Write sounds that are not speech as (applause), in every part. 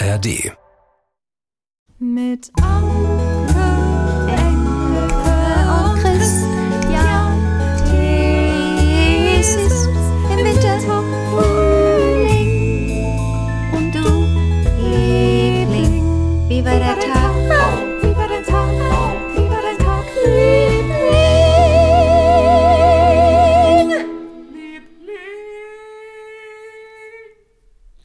ARD. Mit Anke,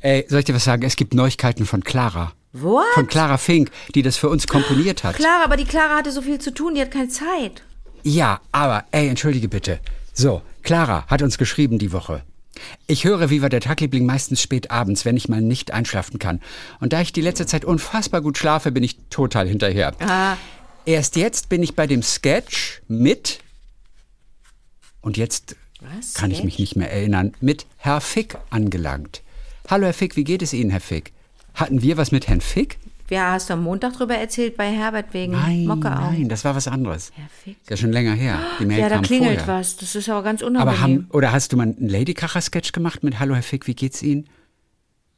Ey, soll ich dir was sagen? Es gibt Neuigkeiten von Clara. What? Von Clara Fink, die das für uns komponiert hat. Clara, aber die Clara hatte so viel zu tun, die hat keine Zeit. Ja, aber, ey, entschuldige bitte. So, Clara hat uns geschrieben die Woche. Ich höre Viva der Tagliebling meistens spät abends, wenn ich mal nicht einschlafen kann. Und da ich die letzte Zeit unfassbar gut schlafe, bin ich total hinterher. Ah, Erst jetzt bin ich bei dem Sketch mit, und jetzt Was? kann ich Sketch? mich nicht mehr erinnern, mit Herr Fick angelangt. Hallo Herr Fick, wie geht es Ihnen, Herr Fick? Hatten wir was mit Herrn Fick? wer hast du am Montag drüber erzählt bei Herbert wegen Nein, Mockeaugen? nein, das war was anderes. Herr Fick. Ist ja schon länger her. Die Mail Ja, da klingelt vorher. was. Das ist aber ganz Aber unangenehm. haben, oder hast du mal einen Ladykracher-Sketch gemacht mit Hallo Herr Fick, wie geht's Ihnen?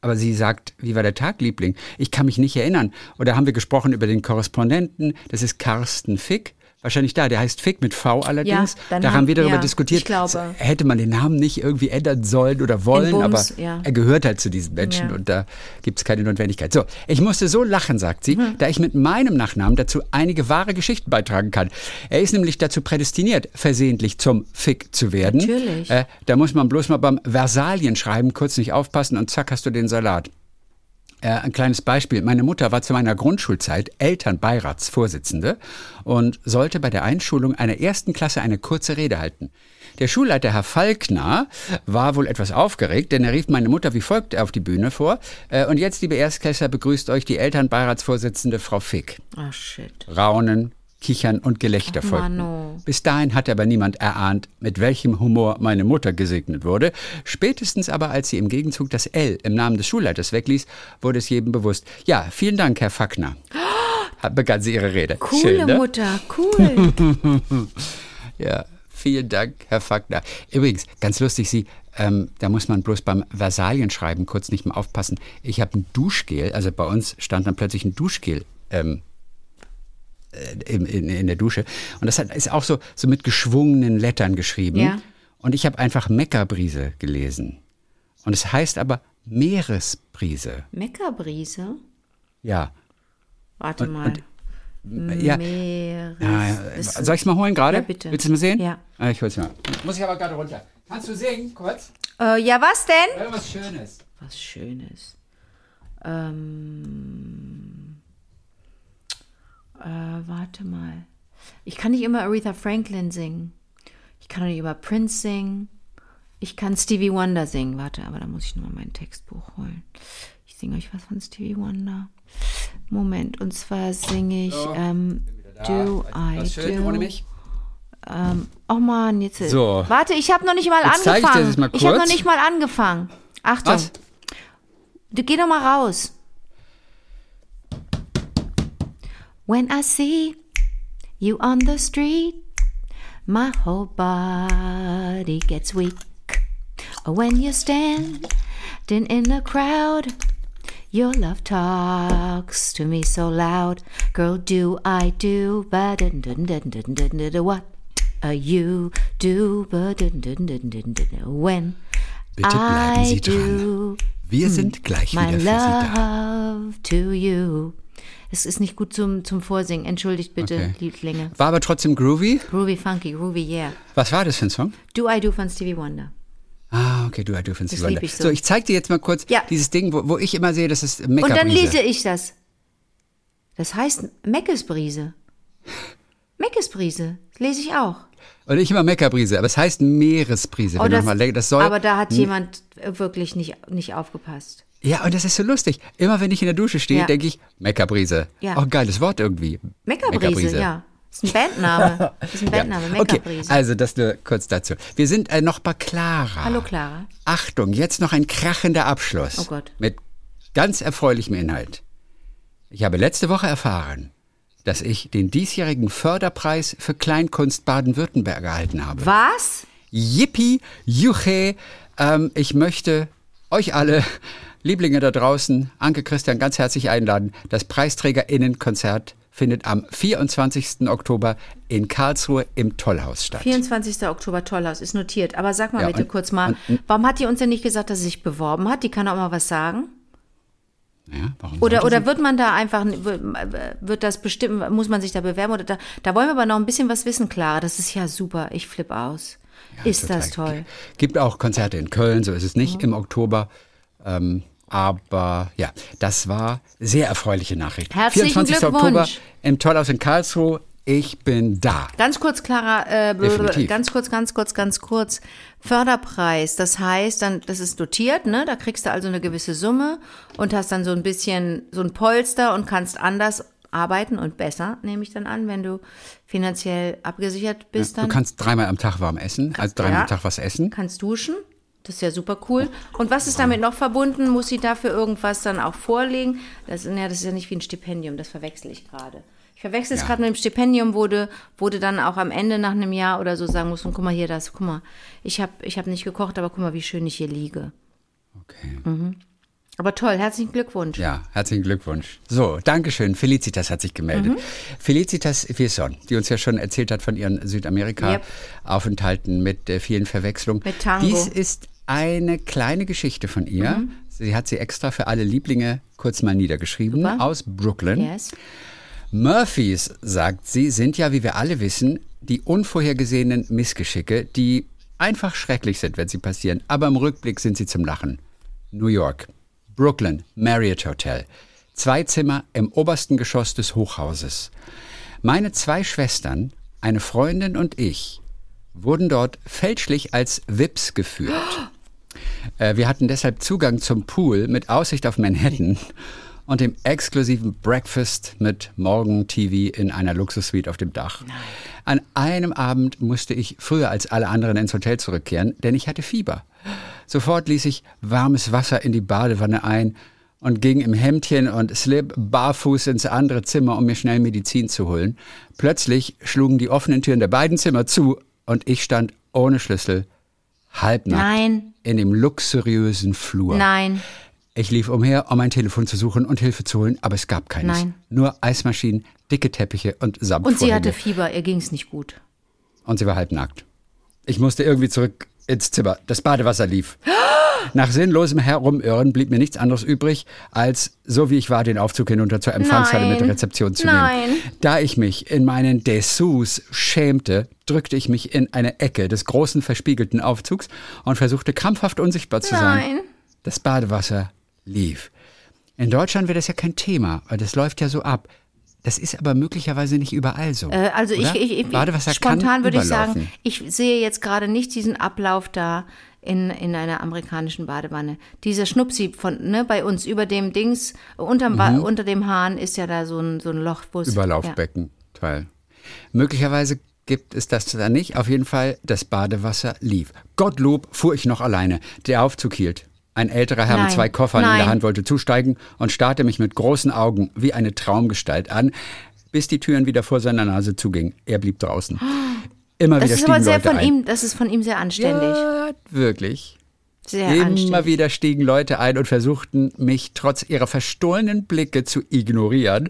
Aber sie sagt, wie war der Tag, Liebling? Ich kann mich nicht erinnern. Oder haben wir gesprochen über den Korrespondenten? Das ist Carsten Fick. Wahrscheinlich da, der heißt Fick mit V allerdings. Ja, dann da haben- wir darüber ja, diskutiert, ich glaube. hätte man den Namen nicht irgendwie ändern sollen oder wollen, Bums, aber ja. er gehört halt zu diesen Menschen und da gibt es keine Notwendigkeit. So, ich musste so lachen, sagt sie, Mhm. da ich mit meinem Nachnamen dazu einige wahre Geschichten beitragen kann. Er ist nämlich dazu prädestiniert, versehentlich zum Fick zu werden. Natürlich. Äh, da muss man bloß mal beim Versalien schreiben, kurz nicht aufpassen und zack hast du den Salat. Äh, ein kleines Beispiel. Meine Mutter war zu meiner Grundschulzeit Elternbeiratsvorsitzende und sollte bei der Einschulung einer ersten Klasse eine kurze Rede halten. Der Schulleiter Herr Falkner war wohl etwas aufgeregt, denn er rief meine Mutter wie folgt auf die Bühne vor. Äh, und jetzt, liebe Erstklässler, begrüßt euch die Elternbeiratsvorsitzende Frau Fick. Ah, shit. Raunen, Kichern und Gelächter Ach, folgten. Mano. Bis dahin hat aber niemand erahnt, mit welchem Humor meine Mutter gesegnet wurde. Spätestens aber, als sie im Gegenzug das L im Namen des Schulleiters wegließ, wurde es jedem bewusst. Ja, vielen Dank, Herr Fackner. (gasps) Begann sie ihre Rede. Coole Schön, ne? Mutter, cool. (laughs) Ja, vielen Dank, Herr Fackner. Übrigens, ganz lustig, Sie, ähm, da muss man bloß beim Versalien schreiben kurz nicht mehr aufpassen. Ich habe ein Duschgel, also bei uns stand dann plötzlich ein Duschgel ähm, äh, in, in, in der Dusche. Und das hat, ist auch so, so mit geschwungenen Lettern geschrieben. Ja. Und ich habe einfach Meckerbrise gelesen. Und es heißt aber Meeresbrise. Meckerbrise? Ja. Warte Und- mal. und- ja. Meeres. Ja, Soll ich es mal holen gerade? Ja, bitte. Willst du es mal sehen? Ja. Ah, Ich hol's mal. Muss ich aber gerade runter. Kannst du singen, kurz? Äh, ja, was denn? Irgendwas Schönes. Was Schönes. Ähm, äh, warte mal. Ich kann nicht immer Aretha Franklin singen. Ich kann auch nicht immer Prince singen. Ich kann Stevie Wonder singen. Warte, aber da muss ich nochmal mein Textbuch holen. Ich singe euch was von Stevie Wonder. Moment, und zwar singe ich ähm, Do I Was schön, Do. ohne mich? Oh Mann, jetzt. So. Warte, ich habe noch nicht mal Jetzt ich angefangen. das mal ich habe noch nicht mal angefangen. Achtung. Was? Du geh doch mal raus. When I see you on the street, my whole body gets weak. When you stand in a crowd, your love talks to me so loud. Girl, do I do but dun dun dun dun dun dun what uh, you do but dun dun dun dun dun when Bitte bleiben I Sie dran. do Wir sind gleich my für Sie da. love to you. Es ist nicht gut zum, zum Vorsingen. Entschuldigt bitte, Okay. Lieblinge. War aber trotzdem groovy. Groovy, funky, groovy, yeah. Was war das für ein Song? Do I Do von Stevie Wonder. Ah, okay, du, du findest Das die Wonder. ich so. So, ich zeig dir jetzt mal kurz Ja. dieses Ding, wo, wo ich immer sehe, das ist Und dann lese ich das. Das heißt Meckesbrise. Meckesbrise. Das lese ich auch. Und ich immer Meckerbrise, aber es heißt Meeresbrise. Oh, wenn das, mal, das soll, aber da hat jemand wirklich nicht, nicht aufgepasst. Ja, und das ist so lustig. Immer wenn ich in der Dusche stehe, Ja. denke ich, Meckerbrise. Ja. Auch ein geiles Wort irgendwie. Meckerbrise, ja. Das ist ein Bandname. Das (laughs) ist ein Bandname, Okay, Meckerbrise. also das nur kurz dazu. Wir sind äh, noch bei Clara. Hallo Clara. Achtung, jetzt noch ein krachender Abschluss. Oh Gott. Mit ganz erfreulichem Inhalt. Ich habe letzte Woche erfahren, dass ich den diesjährigen Förderpreis für Kleinkunst Baden-Württemberg erhalten habe. Was? Yippie, Juche, ähm, ich möchte euch alle, Lieblinge da draußen, Anke Christian ganz herzlich einladen. Das Preisträgerinnenkonzert findet am 24. Oktober in Karlsruhe im Tollhaus statt. 24. Oktober Tollhaus ist notiert. Aber sag mal Ja, bitte und- kurz mal, und- warum hat die uns denn nicht gesagt, dass sie sich beworben hat? Die kann auch mal was sagen. Ja, warum Oder, oder wird man da einfach, wird das bestimmen, muss man sich da bewerben? Oder da, da wollen wir aber noch ein bisschen was wissen, Clara. Das ist ja super. Ich flippe aus. ist Total. das toll. Gibt auch Konzerte in Köln, so ist es nicht im Oktober. Ähm, aber ja, das war sehr erfreuliche Nachricht. Herzlichen 24. Glückwunsch. Oktober im Tollhaus in Karlsruhe. Ich bin da. Ganz kurz, Clara, äh, ganz kurz, ganz kurz, ganz kurz. Förderpreis, das heißt, dann, das ist dotiert, ne? Da kriegst du also eine gewisse Summe und hast dann so ein bisschen so ein Polster und kannst anders arbeiten und besser, nehme ich dann an, wenn du finanziell abgesichert bist Du dann. kannst dreimal am Tag warm essen, also dreimal Ja. am Tag was essen. kannst duschen. Das ist ja super cool. Und was ist damit noch verbunden? Muss sie dafür irgendwas dann auch vorlegen? Das, ja, das ist ja nicht wie ein Stipendium, das verwechsel ich gerade. Ich verwechsel es Ja. gerade mit dem Stipendium, wo du dann auch am Ende nach einem Jahr oder so sagen musst, und guck mal hier, das, guck mal, ich habe ich hab nicht gekocht, aber guck mal, wie schön ich hier liege. Okay. Aber toll, herzlichen Glückwunsch. Ja, herzlichen Glückwunsch. So, Dankeschön. Felicitas hat sich gemeldet. Mhm. Felicitas Vierson, die uns ja schon erzählt hat von ihren Südamerika-Aufenthalten mit äh, vielen Verwechslungen. Mit Tango. Dies ist eine kleine Geschichte von ihr. Mhm. Sie hat sie extra für alle Lieblinge kurz mal niedergeschrieben Super. aus Brooklyn. Yes. Murphys, sagt sie, sind ja, wie wir alle wissen, die unvorhergesehenen Missgeschicke, die einfach schrecklich sind, wenn sie passieren. Aber im Rückblick sind sie zum Lachen. New York, Brooklyn, Marriott Hotel. Zwei Zimmer im obersten Geschoss des Hochhauses. Meine zwei Schwestern, eine Freundin und ich, wurden dort fälschlich als Vips geführt. (gasps) Äh, Wir hatten deshalb Zugang zum Pool mit Aussicht auf Manhattan und dem exklusiven Breakfast mit Morgen-TV in einer Luxussuite auf dem Dach. An einem Abend musste ich früher als alle anderen ins Hotel zurückkehren, denn ich hatte Fieber. Sofort ließ ich warmes Wasser in die Badewanne ein und ging im Hemdchen und Slip barfuß ins andere Zimmer, um mir schnell Medizin zu holen. Plötzlich schlugen die offenen Türen der beiden Zimmer zu und ich stand ohne Schlüssel, halbnackt, Nein. in dem luxuriösen Flur. Nein. Ich lief umher, um mein Telefon zu suchen und Hilfe zu holen, aber es gab keines. Nein. Nur Eismaschinen, dicke Teppiche und Und Samtvorhänge. sie hatte Fieber, ihr ging es nicht gut. Und sie war halbnackt. Ich musste irgendwie zurück ins Zimmer. Das Badewasser lief. Nach sinnlosem Herumirren blieb mir nichts anderes übrig, als, so wie ich war, den Aufzug hinunter zur Empfangshalle mit der Nein. Rezeption zu Nein. nehmen. Da ich mich in meinen Dessous schämte, drückte ich mich in eine Ecke des großen verspiegelten Aufzugs und versuchte krampfhaft unsichtbar zu sein. Nein. Das Badewasser lief. In Deutschland wäre das ja kein Thema, weil das läuft ja so ab. Das ist aber möglicherweise nicht überall so. Äh, also ich, ich, ich Badewasser spontan würde ich sagen, ich sehe jetzt gerade nicht diesen Ablauf da in, in einer amerikanischen Badewanne. Dieser Schnupsi von ne, bei uns über dem Dings unterm, Ba- unter dem Hahn ist ja da so ein, so ein Loch, wo es Überlaufbecken Teil. Möglicherweise gibt es das da nicht. Auf jeden Fall, das Badewasser lief. Gottlob fuhr ich noch alleine. Der Aufzug hielt. Ein älterer Herr mit Nein. zwei Koffern in der Nein. Hand wollte zusteigen und starrte mich mit großen Augen wie eine Traumgestalt an, bis die Türen wieder vor seiner Nase zugingen. Er blieb draußen. (gasps) Immer. Das wieder ist aber sehr Leute von ein. ihm, das ist von ihm sehr anständig. Ja, wirklich. Sehr Immer wieder stiegen Leute ein und versuchten, mich trotz ihrer verstohlenen Blicke zu ignorieren.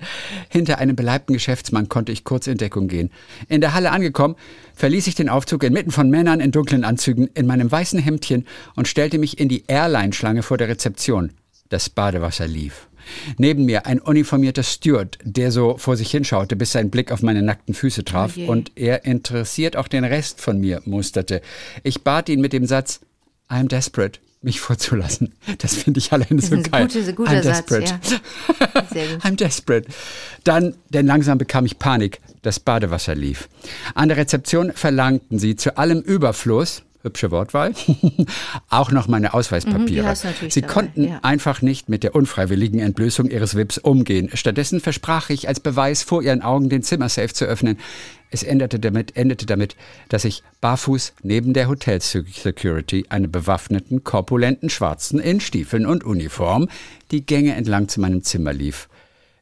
Hinter einem beleibten Geschäftsmann konnte ich kurz in Deckung gehen. In der Halle angekommen, verließ ich den Aufzug inmitten von Männern in dunklen Anzügen in meinem weißen Hemdchen und stellte mich in die Airline-Schlange vor der Rezeption. Das Badewasser lief. Neben mir ein uniformierter Steward, der so vor sich hinschaute, bis sein Blick auf meine nackten Füße traf Oh je. und er interessiert auch den Rest von mir musterte. Ich bat ihn mit dem Satz, I'm desperate, mich vorzulassen. Das finde ich alleine so geil. gute- guter I'm Satz, desperate. (laughs) Sehr gut. I'm desperate. Dann, denn langsam bekam ich Panik. Das Badewasser lief. An der Rezeption verlangten sie zu allem Überfluss, hübsche Wortwahl, (laughs) auch noch meine Mhm, Ausweispapiere. natürlich sie dabei, konnten ja. einfach nicht mit der unfreiwilligen Entblößung ihres Wips umgehen. Stattdessen versprach ich als Beweis vor ihren Augen den Zimmersafe zu öffnen. Es endete damit, endete damit, dass ich barfuß neben der Hotel-Security, einem bewaffneten, korpulenten Schwarzen in Stiefeln und Uniform, die Gänge entlang zu meinem Zimmer lief.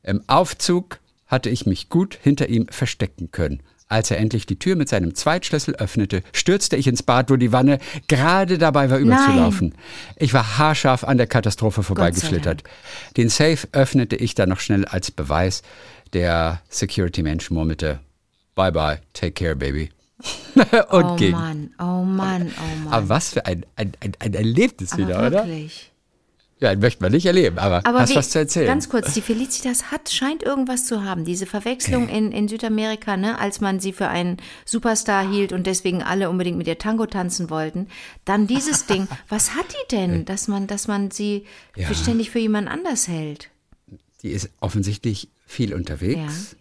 Im Aufzug hatte ich mich gut hinter ihm verstecken können. Als er endlich die Tür mit seinem Zweitschlüssel öffnete, stürzte ich ins Bad, wo die Wanne gerade dabei war überzulaufen. Ich war haarscharf an der Katastrophe vorbeigeschlittert. Den Safe öffnete ich dann noch schnell als Beweis. Der Security-Mensch murmelte, Bye bye, take care, baby. (laughs) Und oh ging. Mann, oh Mann, oh Mann. Aber was für ein, ein, ein, ein Erlebnis Aber wieder, oder? wirklich. Ja, den möchte man nicht erleben, aber, Aber hast wie- was zu erzählen. Ganz kurz, die Felicitas hat, scheint irgendwas zu haben. Diese Verwechslung in, in Südamerika, ne, als man sie für einen Superstar hielt und deswegen alle unbedingt mit ihr Tango tanzen wollten. Dann dieses (laughs) Ding. Was hat die denn, dass man, dass man sie Ja. ständig für jemand anders hält? Die ist offensichtlich viel unterwegs.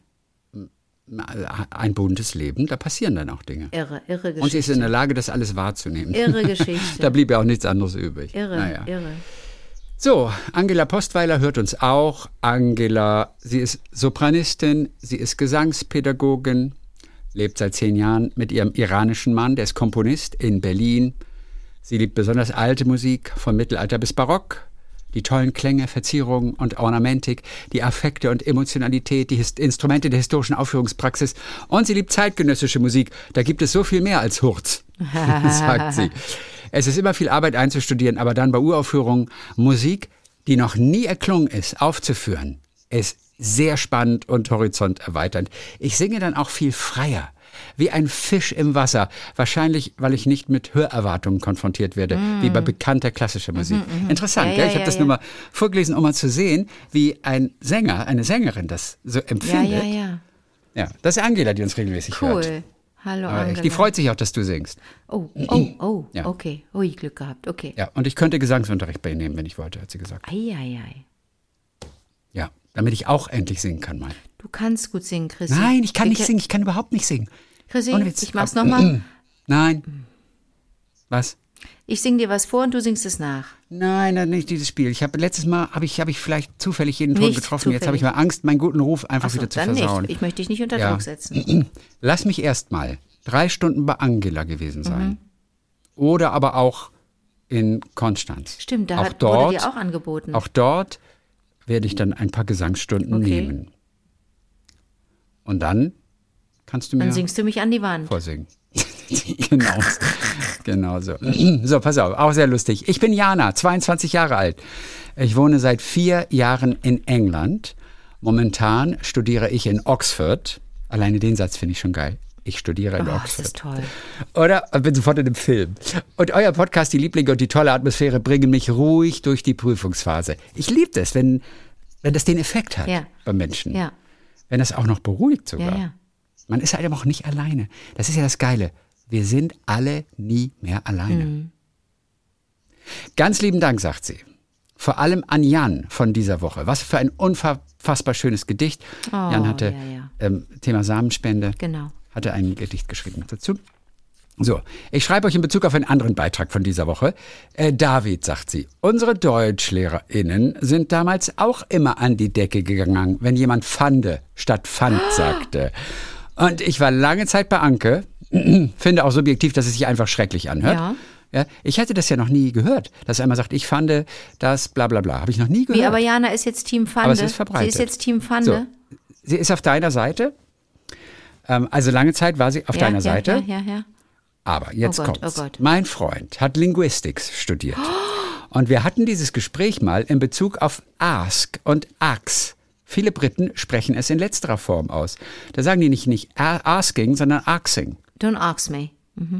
Ein buntes Leben, da passieren dann auch Dinge. Irre, irre Geschichte. Und sie ist in der Lage, das alles wahrzunehmen. Irre (laughs) Geschichte. da blieb ja auch nichts anderes übrig. irre, Naja. irre. So, Angela Postweiler hört uns auch. Angela, sie ist Sopranistin, sie ist Gesangspädagogin, lebt seit zehn Jahren mit ihrem iranischen Mann, der ist Komponist in Berlin. Sie liebt besonders alte Musik, von Mittelalter bis Barock. Die tollen Klänge, Verzierungen und Ornamentik, die Affekte und Emotionalität, die Hist Instrumente der historischen Aufführungspraxis. Und sie liebt zeitgenössische Musik. Da gibt es so viel mehr als Hurz, (laughs) sagt sie. Es ist immer viel Arbeit einzustudieren, aber dann bei Uraufführungen Musik, die noch nie erklungen ist, aufzuführen, ist sehr spannend und horizonterweiternd. Ich singe dann auch viel freier, wie ein Fisch im Wasser. Wahrscheinlich, weil ich nicht mit Hörerwartungen konfrontiert werde, wie bei bekannter klassischer Musik. Interessant, Mm. Ja, gell? ja, Ich habe ja, das ja. nur mal vorgelesen, um mal zu sehen, wie ein Sänger, eine Sängerin das so Ja, empfindet. ja, ja. Ja, das ist Angela, die uns regelmäßig hört. Cool. Hallo, Aber Angela. Die freut sich auch, dass du singst. Oh, oh, oh, Ja. okay. Ui, Glück gehabt, okay. Ja, und ich könnte Gesangsunterricht bei ihr nehmen, wenn ich wollte, hat sie gesagt. Ei, ei, ei. Ja, damit ich auch endlich singen kann mal. Du kannst gut singen, Chrissy. Nein, ich kann nicht singen, ich kann überhaupt nicht singen. Chrissy, ich mach's nochmal. (clears throat) Nein. Was? Ich sing dir was vor und du singst es nach. Nein, nein, nicht dieses Spiel. Ich habe letztes Mal habe ich habe ich vielleicht zufällig jeden Ton Nicht getroffen. Jetzt habe ich zufällig. mal Angst, meinen guten Ruf einfach Achso, wieder zu dann versauen. nicht. Ich möchte dich nicht unter Ja. Druck setzen. (clears throat) Lass mich erst mal drei Stunden bei Angela gewesen sein. Mhm. Oder aber auch in Konstanz. Stimmt, da auch hat, dort, wurde dir auch angeboten. Auch dort werde ich dann ein paar Gesangsstunden Okay. nehmen. Und dann kannst du mir Dann singst du mich an die Wand. vorsingen. (laughs) genau. genau so. (clears throat) So, pass auf, auch sehr lustig. Ich bin Jana, 22 Jahre alt. Ich wohne seit vier Jahren in England. Momentan studiere ich in Oxford. Alleine den Satz finde ich schon geil. Ich studiere in Oh, das Oxford. ist toll. Oder bin sofort in dem Film. Und euer Podcast, die Lieblinge und die tolle Atmosphäre bringen mich ruhig durch die Prüfungsphase. Ich liebe das, wenn, wenn das den Effekt hat Ja. beim Menschen. Ja, Wenn das auch noch beruhigt sogar. ja, ja. Man ist halt aber auch nicht alleine. Das ist ja das Geile. Wir sind alle nie mehr alleine. Mhm. Ganz lieben Dank, sagt sie. Vor allem an Jan von dieser Woche. Was für ein unfassbar schönes Gedicht. Jan hatte Oh, ja, ja. Ähm, Thema Samenspende. Genau. Hatte ein Gedicht geschrieben dazu. So, ich schreibe euch in Bezug auf einen anderen Beitrag von dieser Woche. Äh, David, sagt sie, unsere DeutschlehrerInnen sind damals auch immer an die Decke gegangen, wenn jemand Pfande statt Pfand (gasps) sagte. Und ich war lange Zeit bei Anke, (clears throat) finde auch subjektiv, dass es sich einfach schrecklich anhört. Ja. Ja, ich hätte das ja noch nie gehört, dass einmal sagt, ich fand das, bla bla bla. Habe ich noch nie gehört. Wie, aber Jana ist jetzt Team Pfande. Aber es ist verbreitet. Sie ist jetzt Team Pfande. So, sie ist auf deiner Seite. Ähm, also lange Zeit war sie auf ja, deiner ja, Seite. Ja, ja, ja. Aber jetzt Oh Gott, kommt's. oh Gott. Mein Freund hat Linguistics studiert. (gasps) Und wir hatten dieses Gespräch mal in Bezug auf ask und ax. Viele Briten sprechen es in letzterer Form aus. Da sagen die nicht, nicht asking, sondern asking. Don't ask me.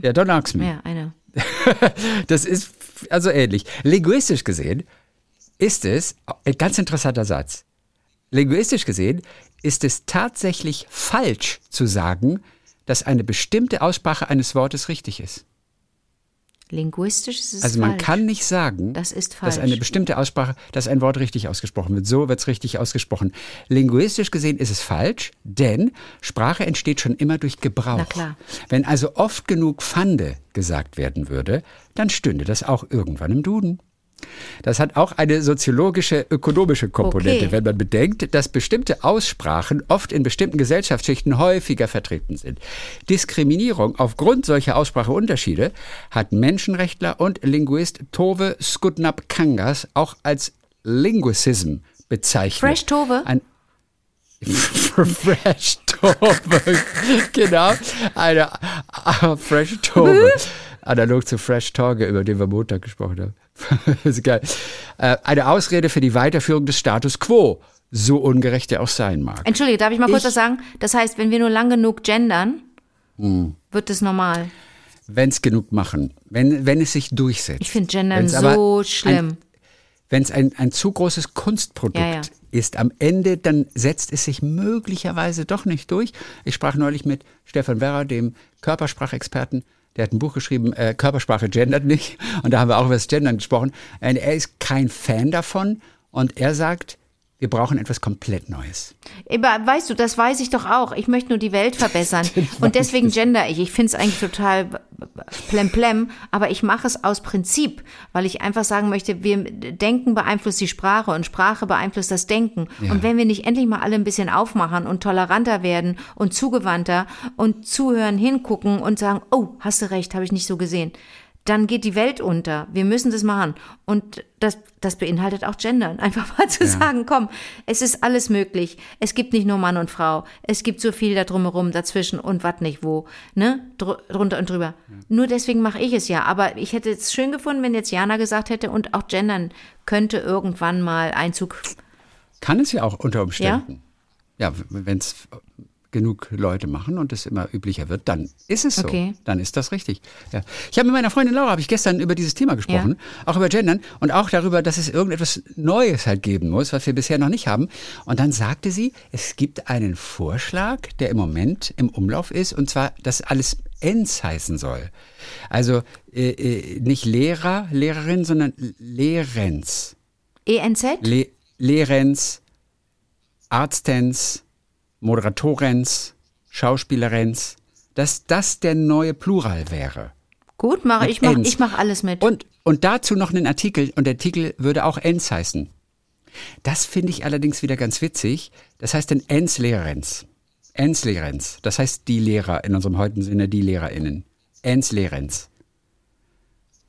Ja, don't ask me. Ja, I know. (laughs) Das ist also ähnlich. Linguistisch gesehen ist es, ein ganz interessanter Satz. Linguistisch gesehen ist es tatsächlich falsch zu sagen, dass eine bestimmte Aussprache eines Wortes richtig ist. Linguistisch ist es Also man falsch. kann nicht sagen, Das ist dass falsch. eine bestimmte Aussprache, dass ein Wort richtig ausgesprochen wird. So wird es richtig ausgesprochen. Linguistisch gesehen ist es falsch, denn Sprache entsteht schon immer durch Gebrauch. Wenn also oft genug Pfande gesagt werden würde, dann stünde das auch irgendwann im Duden. Das hat auch eine soziologische, ökonomische Komponente, Okay. wenn man bedenkt, dass bestimmte Aussprachen oft in bestimmten Gesellschaftsschichten häufiger vertreten sind. Diskriminierung aufgrund solcher Ausspracheunterschiede hat Menschenrechtler und Linguist Tove Skudnap Kangas auch als Linguicism bezeichnet. Fresh Tove? Ein (laughs) Fresh Tove. (laughs) Genau. Eine ah, Fresh Taube. (laughs) Analog zu Fresh Torge, über den wir Montag gesprochen haben. (laughs) ist geil. Äh, eine Ausrede für die Weiterführung des Status quo, so ungerecht er auch sein mag. Entschuldige, darf ich mal kurz Ich- was sagen? Das heißt, wenn wir nur lang genug gendern, Hm. wird es normal. Wenn es genug machen, wenn, wenn es sich durchsetzt. Ich finde Gendern so schlimm. Wenn es ein, ein zu großes Kunstprodukt Ja, ja. ist am Ende, dann setzt es sich möglicherweise doch nicht durch. Ich sprach neulich mit Stefan Werrer, dem Körpersprachexperten. Der hat ein Buch geschrieben, äh, Körpersprache gendert nicht. Und da haben wir auch über das Gendern gesprochen. Und er ist kein Fan davon. Und er sagt, wir brauchen etwas komplett Neues. Aber weißt du, das weiß ich doch auch. Ich möchte nur die Welt verbessern. (laughs) Und deswegen gender ich. Ich finde es eigentlich total plemplem, aber ich mache es aus Prinzip, weil ich einfach sagen möchte, wir Denken beeinflusst die Sprache und Sprache beeinflusst das Denken. Und wenn wir nicht endlich mal alle ein bisschen aufmachen und toleranter werden und zugewandter und zuhören, hingucken und sagen, oh, hast du recht, habe ich nicht so gesehen. Dann geht die Welt unter. Wir müssen das machen. Und das, das beinhaltet auch Gendern. (laughs) Einfach mal zu sagen, komm, es ist alles möglich. Es gibt nicht nur Mann und Frau. Es gibt so viel da drumherum, dazwischen und was nicht wo. Ne? Dr drunter und drüber. Nur deswegen mache ich es ja. Aber ich hätte es schön gefunden, wenn jetzt Jana gesagt hätte und auch Gendern könnte irgendwann mal Einzug. Kann es ja auch unter Umständen. Ja, wenn es genug Leute machen und es immer üblicher wird, dann ist es so. Okay. Dann ist das richtig. Ja. Ich habe mit meiner Freundin Laura habe ich gestern über dieses Thema gesprochen, auch über Gendern und auch darüber, dass es irgendetwas Neues halt geben muss, was wir bisher noch nicht haben. Und dann sagte sie, es gibt einen Vorschlag, der im Moment im Umlauf ist, und zwar, dass alles Ens heißen soll. Also äh, äh, nicht Lehrer, Lehrerin, sondern Lehrens. ENZ? Le Lehrens, Arztens, Moderatorens, Schauspielerens, dass das der neue Plural wäre. Gut, mache ich mach, ich mach alles mit. Und, und dazu noch einen Artikel, und der Artikel würde auch Ens heißen. Das finde ich allerdings wieder ganz witzig. Das heißt dann Ens Lehrens. Ens Lehrens. Das heißt die Lehrer, in unserem heutigen Sinne die LehrerInnen. Ens Lehrens.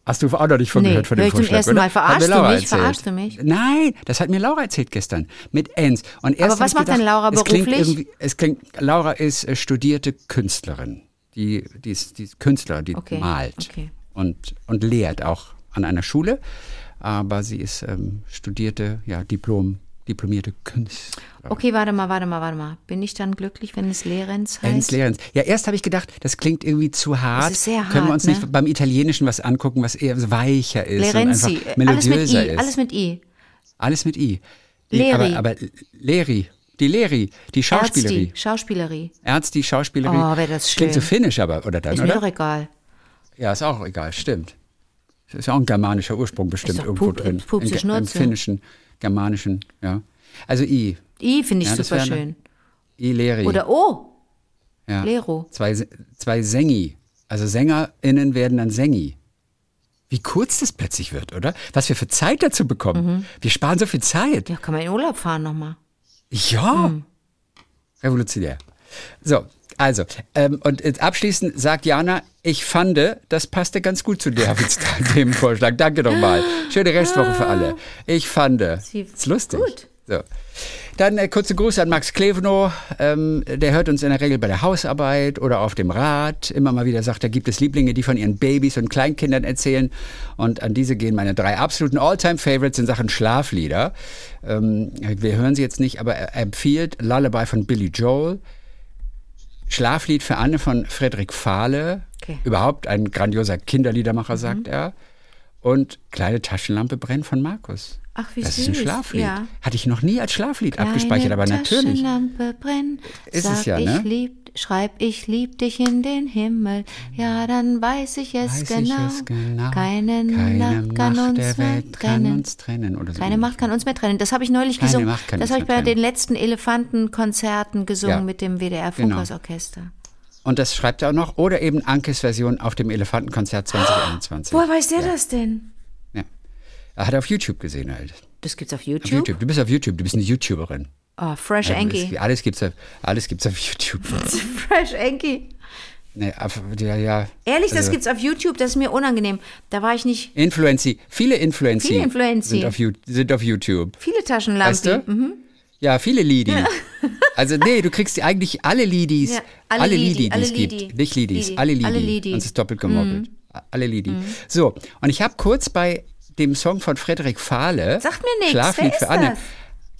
Hast du auch noch nicht von Nee, gehört von dem ich zum Vorschlag, ersten oder? Mal. Verarschst mir du mich? erzählt. Verarschst du mich? Nein, das hat mir Laura erzählt gestern. Mit Ens. Und erst Aber was macht denn gedacht, Laura es klingt beruflich? Es klingt, Laura ist äh, studierte Künstlerin. Die, die, ist, die ist Künstler, die Okay, malt okay. und, und lehrt auch an einer Schule. Aber sie ist ähm, studierte, ja, Diplom, diplomierte Künstlerin. Okay, warte mal, warte mal, warte mal. Bin ich dann glücklich, wenn es Lehrens heißt? Ens Lehrens. Ja, erst habe ich gedacht, das klingt irgendwie zu hart. ist sehr Können wir hart, uns ne? nicht beim Italienischen was angucken, was eher weicher ist Lerenzi. und einfach Alles mit melodiöser I. ist? Alles mit I. Alles mit I. Die- Leri. Aber, aber Leri, die Leri, die Schauspielerie. Ärzti, Schauspielerie. Ärzti, Schauspielerie. Oh, wär das Klingt so schön. finnisch aber, oder dann, Ist mir oder? doch egal. Ja, ist auch egal, stimmt. Das ist auch ein germanischer Ursprung bestimmt irgendwo Pup- drin. Pupse Im, Im finnischen, germanischen, ja. Also I. I finde ich Ja, super schön. I Leri. Oder O. ja. Lero. Zwei, zwei Sängi. Also SängerInnen werden dann Sängi. Wie kurz das plötzlich wird, oder? Was wir für Zeit dazu bekommen. Mhm. Wir sparen so viel Zeit. Ja, kann man in Urlaub fahren nochmal. Ja. Hm. Revolutionär. So, also, ähm, und jetzt abschließend sagt Jana, ich fand, das passte ganz gut zu der (laughs) Themenvorschlag. Danke nochmal. Schöne Restwoche für alle. Ich fand, ist lustig. Gut. So. Dann äh, kurze Grüße an Max Kleveno. Ähm, der hört uns in der Regel bei der Hausarbeit oder auf dem Rad. Immer mal wieder sagt, da gibt es Lieblinge, die von ihren Babys und Kleinkindern erzählen. Und an diese gehen meine drei absoluten All-Time-Favorites in Sachen Schlaflieder. Ähm, wir hören sie jetzt nicht, aber er empfiehlt Lullaby von Billy Joel. Schlaflied für Anne von Frederik Fahle. Okay. Überhaupt ein grandioser Kinderliedermacher, sagt er. Und Kleine Taschenlampe brennt von Markus. Ach, wie das ist ein süß, Schlaflied. ja. Hatte ich noch nie als Schlaflied abgespeichert, aber Kleine natürlich. Taschenlampe brennt, Ist es ja, ne? ich lieb, schreib ich lieb dich in den Himmel, ja, dann weiß ich es, Weiß genau. ich es genau. Keine, Keine Nacht kann Macht uns der mehr Welt kann trennen. uns trennen. Oder so Keine. Macht kann uns mehr trennen. Das habe ich neulich Keine gesungen. Macht kann das habe ich bei trennen. den letzten Elefantenkonzerten gesungen Ja. mit dem WDR Genau. Und das schreibt er auch noch. Oder eben Ankes Version auf dem Elefantenkonzert 2021. Woher weiß der das denn? Ja. Er hat er auf YouTube gesehen halt. Das gibt's auf Auf YouTube. YouTube. Du bist auf YouTube, du bist eine YouTuberin. Oh, Fresh Ja, Enki. alles, alles gibt's auf, alles gibt's auf YouTube. (laughs) Fresh Enki. nee, auf, ja, ja. Ehrlich, das Also- gibt's auf YouTube, das ist mir unangenehm. Da war ich nicht. Influency, viele Influency, Viele Influency. Sind, auf, sind auf YouTube. Viele Taschenlampen. Weißt du? Mhm. Ja, viele Lidi. (laughs) Also nee, du kriegst eigentlich alle Lidis, Ja, alle alle Lidi, Lidi, die es gibt. Lidi. Nicht Lidis, Lidi, alle Lidi. alle Lidi. Mhm. Es ist doppelt gemoppelt. Alle Lidi. So, und ich habe kurz bei dem Song von Frederik Fahle, Sagt mir nichts. Schlaflied für Anne.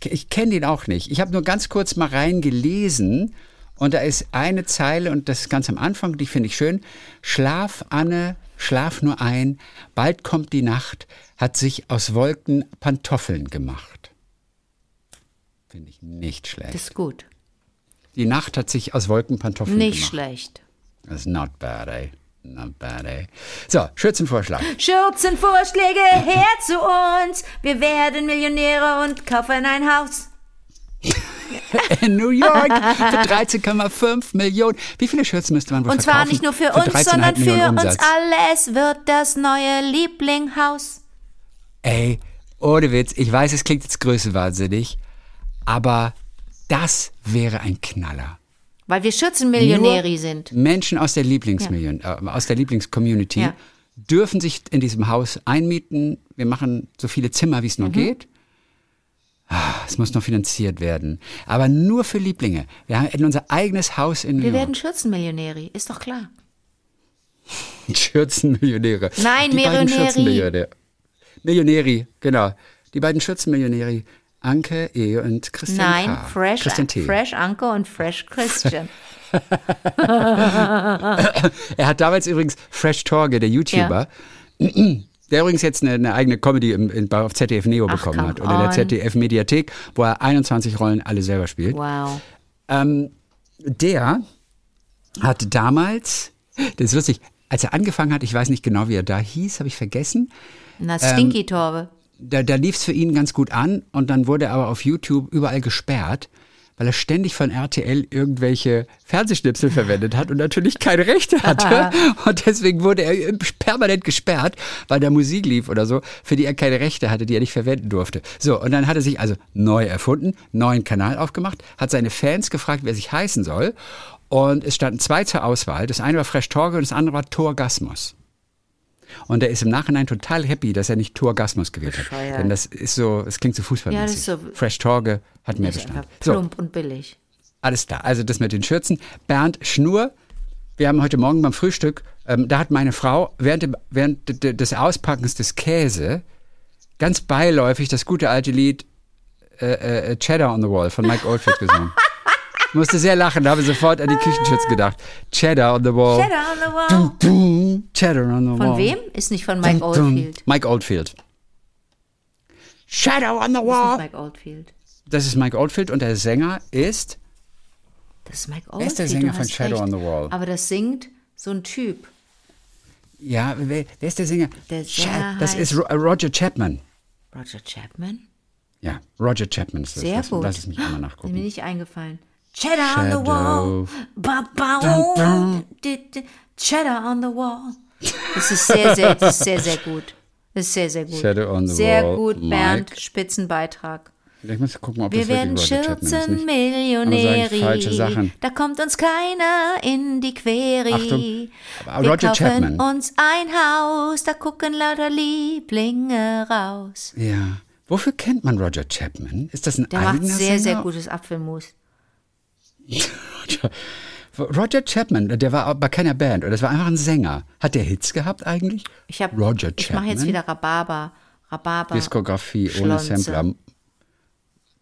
das? Ich kenne den auch nicht. Ich habe nur ganz kurz mal reingelesen und da ist eine Zeile und das ist ganz am Anfang, die finde ich schön. Schlaf, Anne, schlaf nur ein, bald kommt die Nacht, hat sich aus Wolken Pantoffeln gemacht. Finde ich nicht schlecht. Das ist gut. Die Nacht hat sich aus Wolken Pantoffeln Nicht gemacht. schlecht. That's not bad, ey. Not bad, ey. So, Schürzenvorschlag. Schürzenvorschläge (laughs) her zu uns. Wir werden Millionäre und kaufen ein Haus. (laughs) In New York für 13,5 Millionen. Wie viele Schürzen müsste man wohl Und zwar nicht nur für, für uns, 13,5 sondern für uns alle. Es wird das neue Lieblinghaus. Ey, ohne Witz, ich weiß, es klingt jetzt größenwahnsinnig, aber das wäre ein Knaller. Weil wir Schürzenmillionäri sind. Menschen aus der Lieblingsmillion, äh, aus der Lieblingscommunity Ja. dürfen sich in diesem Haus einmieten. Wir machen so viele Zimmer, wie es Mhm. nur geht. Ah, Es muss noch finanziert werden. Aber nur für Lieblinge. Wir haben unser eigenes Haus in New Wir York. werden Schürzenmillionäri, ist doch klar. (laughs) Schürzenmillionäre. Nein, Die beiden Millionäri. Schürzenmillionäre. Millionäri, genau. Die beiden Schürzenmillionäri. Anke E. und Christian Nein, K. Fresh, Christian T. Fresh Anke und Fresh Christian. (laughs) Er hat damals übrigens Fresh Torge, der YouTuber, der übrigens jetzt eine, eine eigene Comedy im, in, auf ZDF Neo Ach, bekommen hat. Oder in der. ZDF Mediathek, wo er 21 Rollen alle selber spielt. Wow. Ähm, der hat damals, das ist lustig, als er angefangen hat, ich weiß nicht genau, wie er da hieß, habe ich vergessen, Na, Ähm, Stinky Torbe. Da, da lief es für ihn ganz gut an und dann wurde er aber auf YouTube überall gesperrt, weil er ständig von RTL irgendwelche Fernsehschnipsel verwendet hat und natürlich keine Rechte hatte. (laughs) und deswegen wurde er permanent gesperrt, weil da Musik lief oder so, für die er keine Rechte hatte, die er nicht verwenden durfte. So, und dann hat er sich also neu erfunden, neuen Kanal aufgemacht, hat seine Fans gefragt, wer sich heißen soll. Und es standen zwei zur Auswahl. Das eine war Fresh Torge und das andere war Torgasmus. Und er ist im Nachhinein total happy, dass er nicht Torgasmus gewählt hat. Bescheuert. Denn das ist so, es klingt so fußballmäßig. Ja, so- Fresh Torge hat mehr Bestand. einfach So, plump und billig. alles klar. Also das mit den Schürzen. Bernd Schnur, wir haben heute Morgen beim Frühstück, ähm, da hat meine Frau während, dem, während de- de- des Auspackens des Käse ganz beiläufig das gute alte Lied äh, äh, Cheddar on the Wall von Mike Oldfield gesungen. (laughs) Ich musste sehr lachen, da habe ich sofort an die Küchenschürzen gedacht. Cheddar on the Wall. Cheddar on the wall. Dum, Cheddar on the Von Wall. wem? Ist nicht von Mike Dum. Oldfield. Mike Oldfield. Shadow on the Das ist Wall. Mike Oldfield. Das ist Mike Oldfield und der Sänger ist. Das ist Mike Oldfield. ist der Sänger von Shadow recht. on the Wall? Aber das singt so ein Typ. Ja, wer, wer ist der Sänger? Der Sänger das ist äh, Roger Chapman. Roger Chapman? Ja, Roger Chapman ist das. Sehr lass, gut. Lass es mich einmal Ist mir nachgucken. nicht eingefallen. Cheddar on the wall. Ba, ba, Cheddar on the wall. Das ist sehr, sehr, das ist sehr, sehr gut. Das ist sehr, sehr gut. Shadow on the sehr wall, gut, Bernd. Mike. Spitzenbeitrag. Ich muss gucken, ob Wir das werden Schürzenmillionäri. falsche Sachen. Da kommt uns keiner in die Quere. Achtung, aber Wir Roger kaufen Chapman. uns ein Haus, da gucken lauter Lieblinge raus. Ja. Wofür kennt man Roger Chapman? Ist das ein Der macht eigener sehr, sehr Sänger? gutes Apfelmus. Roger, Chapman, der war aber bei keiner Band, oder das war einfach ein Sänger. Hat der Hits gehabt eigentlich? Ich, hab- Roger ich mache jetzt Chapman? wieder Rhabarber. Rhabarber. Diskografie ohne. Sampler.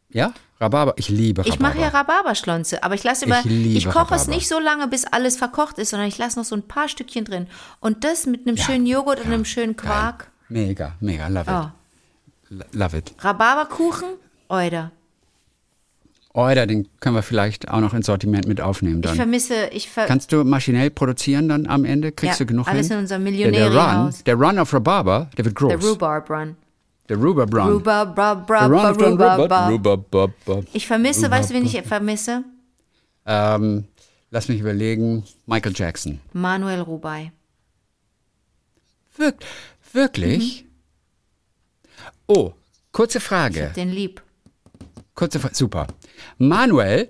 Ja? Rhabarber. Ich liebe Rhabarber. Ich mache ja Rhabarberschlonze, aber ich lasse immer, Ich ich koche es nicht so lange, bis alles verkocht ist, sondern ich lasse noch so ein paar Stückchen drin. Und das mit einem schönen Joghurt und einem schönen Quark. Mega, mega, love Oh. it. L- Love it. Rhabarberkuchen, Euder. Oder den können wir vielleicht auch noch ins Sortiment mit aufnehmen Ich dann. vermisse, ich ver Kannst du maschinell produzieren dann am Ende? Kriegst Ja, du genug alles hin? in unserem Der, der Run, der Run auf Rhabarber, der wird groß. der Rhubarb Run. Der Rhubarb Run. Rhubarb, Rhubarb, Rhubarb, Rhubarb. Ich vermisse, weißt du, wen ich vermisse? Ähm, lass mich überlegen. Michael Jackson. Manuel Rubai. Wir wirklich? Oh, kurze Ich Frage. hab den lieb. Kurze Frage. Super. Manuel